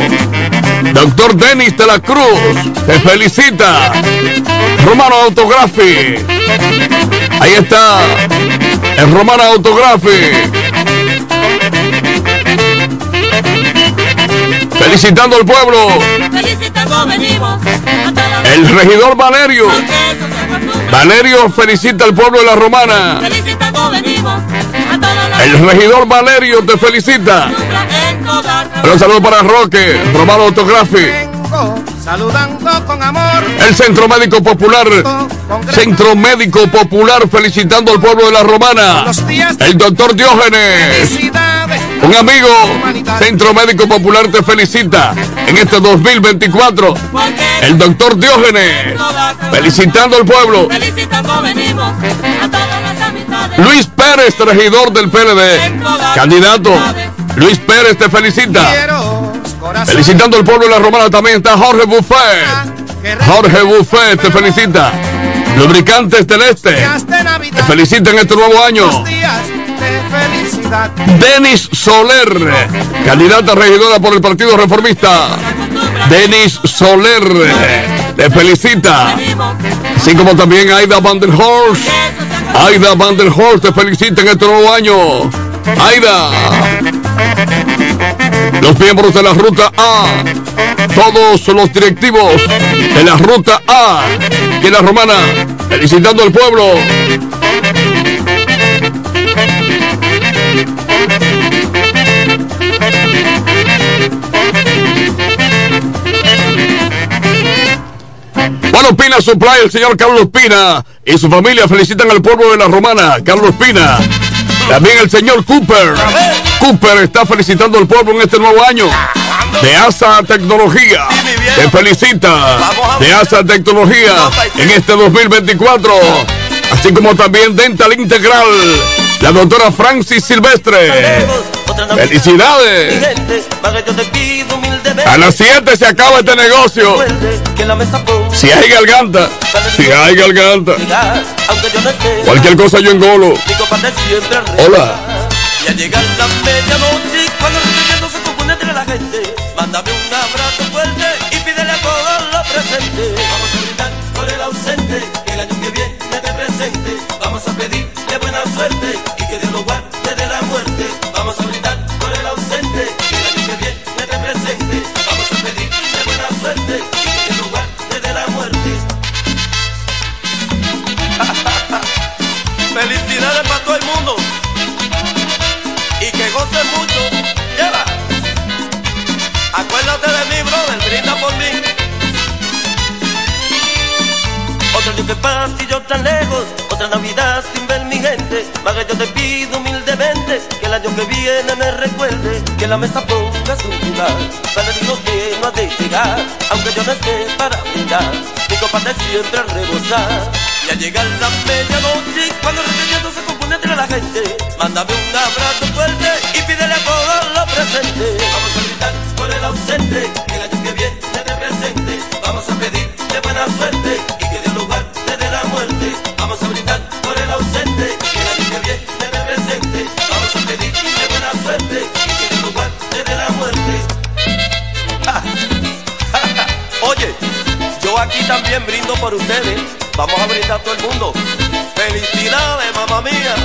Speaker 6: Doctor Denis de la Cruz, te felicita. Romano Autografi. Ahí está. El Romano Autografi. Felicitando al pueblo. El regidor Valerio. Valerio felicita al pueblo de la Romana. El regidor Valerio te felicita. Un saludo para Roque, Romano Autografi.
Speaker 12: Saludando con amor.
Speaker 6: El Centro Médico Popular. Centro Médico Popular felicitando al pueblo de la Romana. El doctor Diógenes. Un amigo, Centro Médico Popular te felicita en este 2024. El doctor Diógenes, felicitando al pueblo. Luis Pérez, regidor del PLD, candidato. Luis Pérez te felicita. Felicitando al pueblo de la Romana también está Jorge Buffet. Jorge Buffet te felicita. Lubricantes del Este te felicita en este nuevo año. Denis Soler, candidata regidora por el Partido Reformista. Denis Soler, te felicita. Así como también Aida Van der Horst. Aida Van der Horst te felicita en este nuevo año. Aida. Los miembros de la Ruta A. Todos los directivos de la Ruta A. Y la Romana. Felicitando al pueblo. Bueno, Pina Supply, el señor Carlos Pina y su familia felicitan al pueblo de la Romana, Carlos Pina. También el señor Cooper. Cooper está felicitando al pueblo en este nuevo año. De ASA Tecnología. Te felicita. De ASA Tecnología en este 2024. Así como también Dental Integral. La doctora Francis Silvestre. Felicidades. A las 7 se acaba este negocio. Si hay garganta, si hay garganta. Cualquier cosa yo engolo. Hola.
Speaker 39: Y al llegar la medianoche, cuando el requeriendo se compone entre la gente, mándame un abrazo fuerte y pídele a todos los presentes. Vamos a brindar por el ausente, que el año que viene te presente. Vamos a pedirle buena suerte mucho. Lleva. Acuérdate de mí, brother, brinda por mí. Otro año que pasa y yo tan lejos, otra Navidad sin ver mi gente. Maga, yo te pido humildemente que el año que viene me recuerde que la mesa ponga su lugar. Para vino que no ha de llegar, aunque yo no esté para brindar. Mi copa de siempre a rebosar. Y al llegar la medianoche, cuando el requeriendo se compone entre la gente, mándame un abrazo fuerte y pídele a todos los presentes. Vamos a gritar por el ausente, que el año que viene te presente. Vamos a pedirle buena suerte y que Dios lo guarde de la muerte. Vamos a brindar Y
Speaker 40: también brindo por ustedes. Vamos a brindar a todo el mundo. Felicidades, mamá
Speaker 39: mía.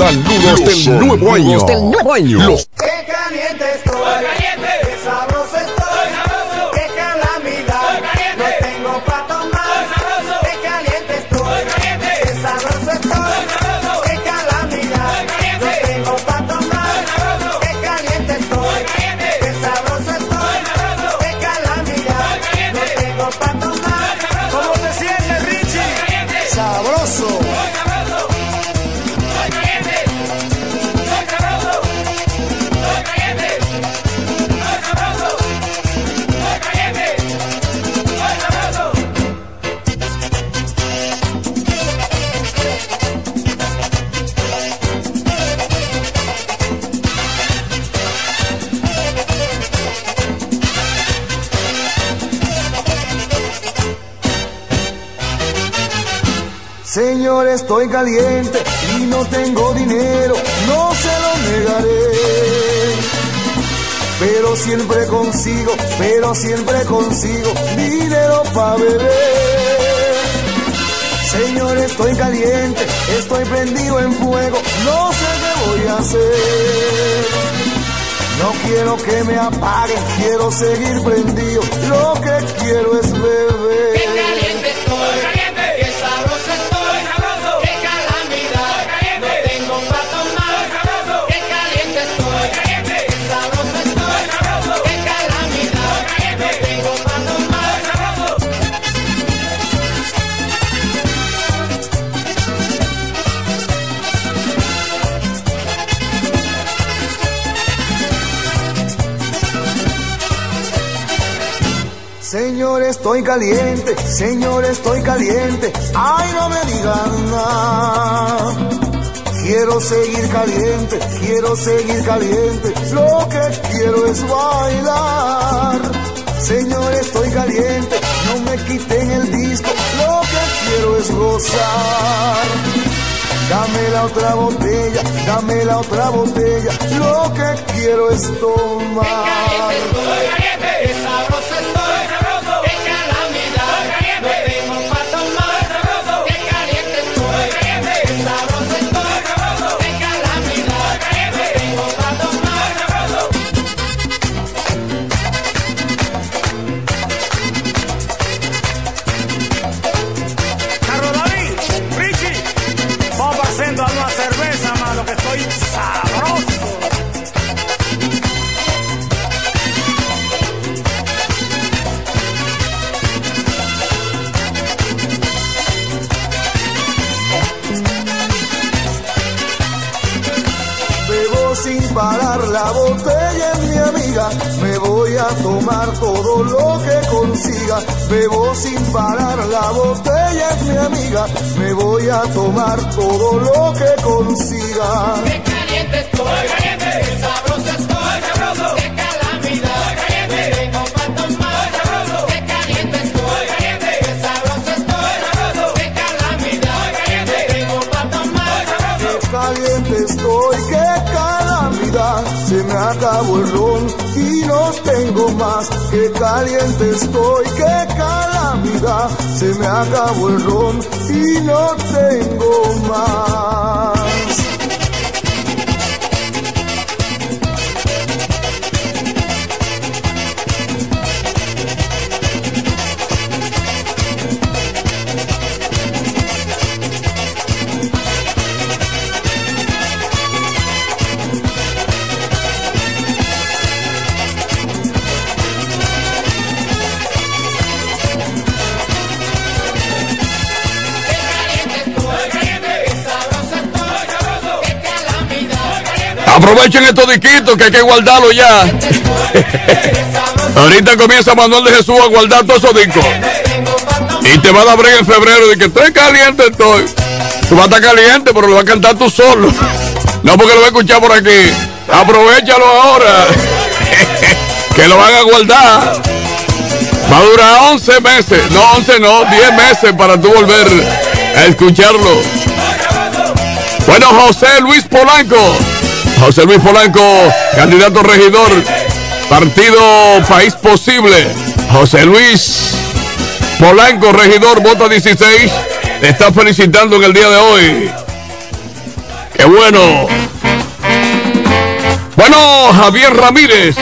Speaker 39: saludos del nuevo año.
Speaker 41: Del nuevo año. caliente y no tengo dinero, no se lo negaré. Pero siempre consigo, pero siempre consigo dinero para beber. Señor, estoy caliente, estoy prendido en fuego, no sé qué voy a hacer. No quiero que me apaguen, quiero seguir prendido, lo que quiero es beber.
Speaker 42: caliente,
Speaker 41: Señor, estoy caliente. Ay, no me digan nada. Quiero seguir caliente, quiero seguir caliente. Lo que quiero es bailar. Señor, estoy caliente, no me quiten el disco. Lo que quiero es gozar. Dame la otra botella, dame la otra botella. Lo que quiero es tomar.
Speaker 43: Consiga.
Speaker 29: Qué caliente estoy, caliente, qué sabroso estoy, sabroso, qué calamidad, caliente, vengo pa' tomar, sabroso, qué caliente estoy, caliente, qué sabroso estoy, sabroso, qué calamidad, caliente, vengo pa' tomar, sabroso.
Speaker 43: Qué caliente estoy, qué calamidad. Se me acabó el ron y no tengo más. Qué caliente estoy, qué calamidad. Se me acabó el ron y no tengo más.
Speaker 6: Aprovechen estos disquitos que hay que guardarlos ya. Ahorita comienza Manuel de Jesús a guardar todos esos discos. Y te va a abrir en febrero de que estoy caliente estoy. Tú vas a estar caliente, pero lo vas a cantar tú solo. No porque lo voy a escuchar por aquí. Aprovechalo ahora. que lo van a guardar. Va a durar 11 meses. No, 11 no, 10 meses para tú volver a escucharlo. Bueno, José Luis Polanco. José Luis Polanco, candidato regidor, partido País Posible. José Luis Polanco, regidor, vota 16. Te está felicitando en el día de hoy. Qué bueno. Bueno, Javier Ramírez,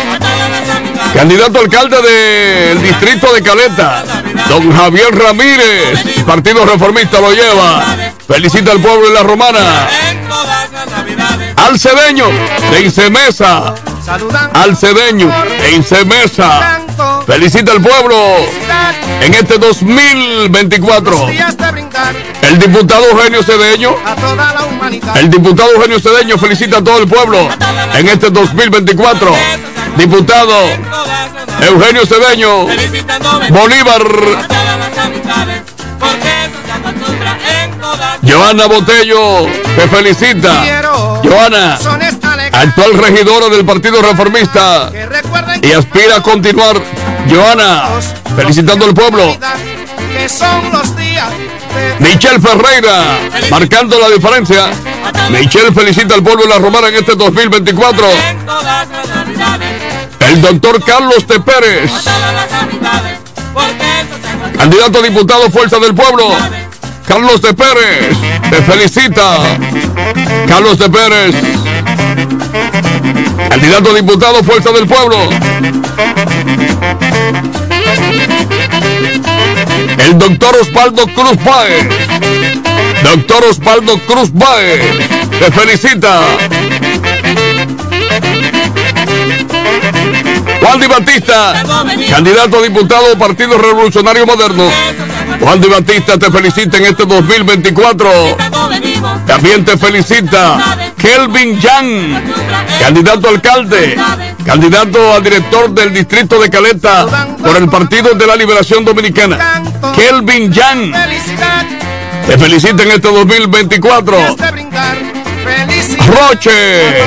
Speaker 6: candidato alcalde del distrito de Caleta. Don Javier Ramírez, Partido Reformista lo lleva. Felicita al pueblo de la Romana. Al cedeño de Incemesa. Al cedeño de Incemesa. Felicita al pueblo en este 2024. El diputado Eugenio Cedeño. El diputado Eugenio Cedeño felicita a todo el pueblo en este 2024. Diputado Eugenio Cedeño. Bolívar. Joana Botello te felicita. Joana, actual regidora del Partido Reformista y aspira a continuar. Joana, felicitando al pueblo. Michelle Ferreira, marcando la diferencia. Michelle felicita al pueblo de la Romana en este 2024. El doctor Carlos T. Pérez, candidato a diputado Fuerza del Pueblo. Carlos de Pérez, te felicita. Carlos de Pérez, candidato a diputado Fuerza del Pueblo. El doctor Osvaldo Cruz Baez. Doctor Osvaldo Cruz Baez, te felicita. Juan Di Batista, candidato a diputado Partido Revolucionario Moderno. Juan Di Batista te felicita en este 2024. También te felicita Kelvin Yang, candidato a alcalde, candidato a director del distrito de Caleta por el Partido de la Liberación Dominicana. Kelvin Yang te felicita en este 2024. Roche,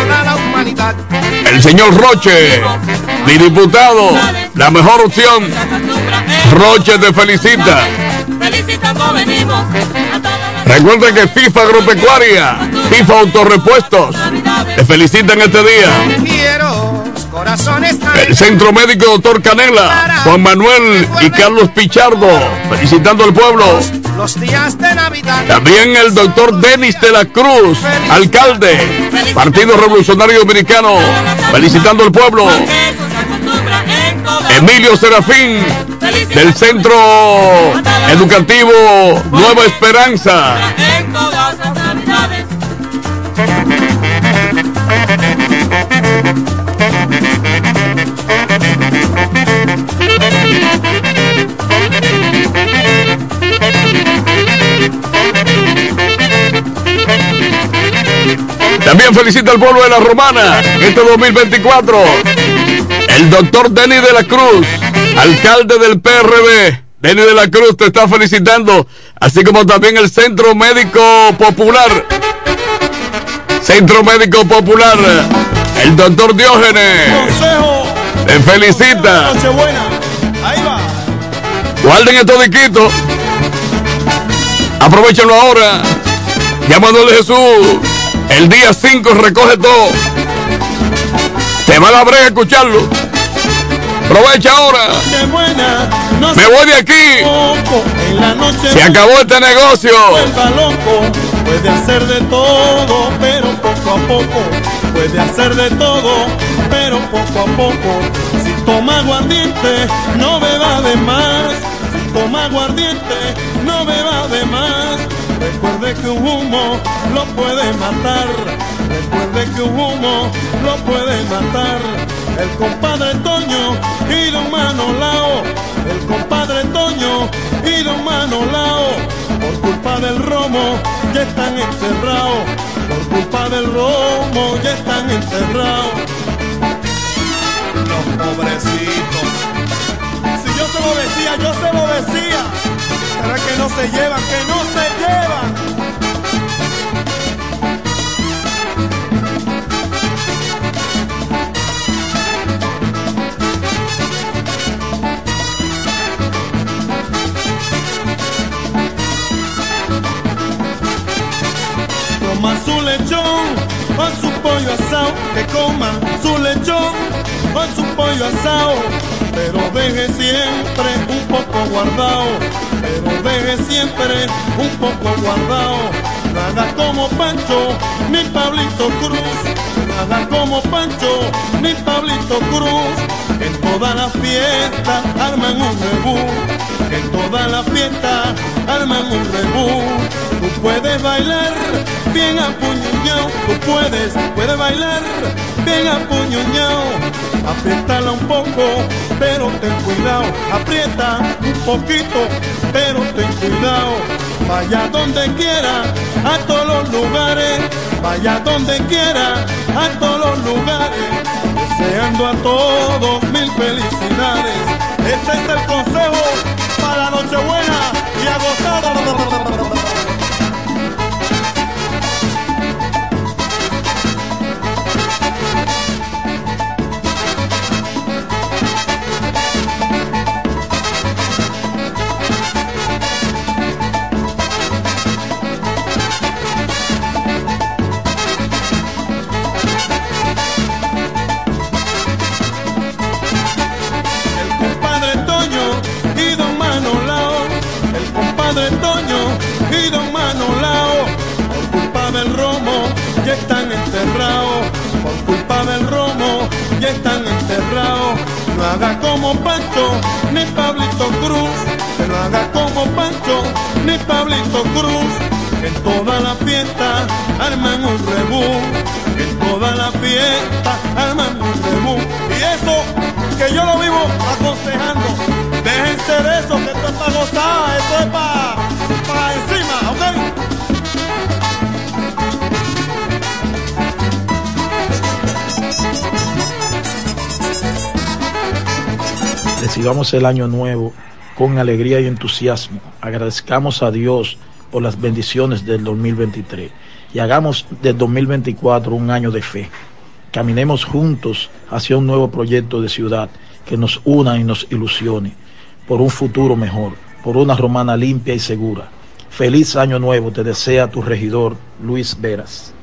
Speaker 6: el señor Roche, mi diputado, la mejor opción. Roche te felicita. Recuerden que FIFA Agropecuaria, FIFA Autorepuestos, te felicitan este día. El Centro Médico Doctor Canela, Juan Manuel y Carlos Pichardo, felicitando al pueblo.
Speaker 12: los días de Navidad.
Speaker 6: También el doctor Denis de la Cruz, alcalde, Partido Revolucionario Dominicano, felicitando al pueblo. Emilio Serafín, del Centro Educativo Nueva Esperanza. También felicita al pueblo de la Romana este 2024. El doctor Denny de la Cruz, alcalde del PRB. Denny de la Cruz te está felicitando, así como también el Centro Médico Popular. Centro Médico Popular, el doctor Diógenes. Te felicita.
Speaker 43: Nochebuena. Ahí va.
Speaker 6: Guarden estos diquitos. Aprovechenlo ahora. Llamándole Jesús. El día 5 recoge todo. Te va a la brega a escucharlo. Aprovecha ahora. Me voy de aquí. Se acabó este negocio.
Speaker 43: Puede hacer de todo, pero poco a poco. Puede hacer de todo, pero poco a poco. Si toma aguardiente, no beba de más. Si toma aguardiente, no beba de más. Recuerde que un humo lo puede matar. Recuerde que un humo lo puede matar. El compadre Toño y don Manolao. El compadre Toño y don Manolao. Por culpa del romo ya están encerrados. Por culpa del romo ya están encerrados. Los pobrecitos. Si yo se lo decía, yo se lo decía. ¿Será que no se llevan? Que no se llevan. Que coma su lechón con su pollo asado, pero deje siempre un poco guardado, pero deje siempre un poco guardado. Nada como Pancho ni Pablito Cruz, nada como Pancho ni Pablito Cruz, en toda la fiesta arman un rebú, en toda la fiesta arman un rebú. Tú puedes bailar bien apuñuñado, tú puedes, puedes bailar bien apuñuñado. Apriétala un poco, pero ten cuidado. Aprieta un poquito, pero ten cuidado. Vaya donde quiera, a todos los lugares. Vaya donde quiera, a todos los lugares. Deseando a todos mil felicidades. Este es el consejo para Nochebuena y a gozar. Ya están enterrados, por culpa del romo ya están enterrados. No haga como Pancho ni Pablito Cruz, que no haga como Pancho ni Pablito Cruz, en toda la fiesta arman un rebú, en toda la fiesta arman un rebú. Y eso que yo lo vivo aconsejando. Déjense de eso, que esto es para gozar, es para
Speaker 44: Recibamos el año nuevo con alegría y entusiasmo. Agradezcamos a Dios por las bendiciones del 2023 y hagamos del 2024 un año de fe. Caminemos juntos hacia un nuevo proyecto de ciudad que nos una y nos ilusione por un futuro mejor, por una romana limpia y segura. Feliz año nuevo te desea tu regidor Luis Veras.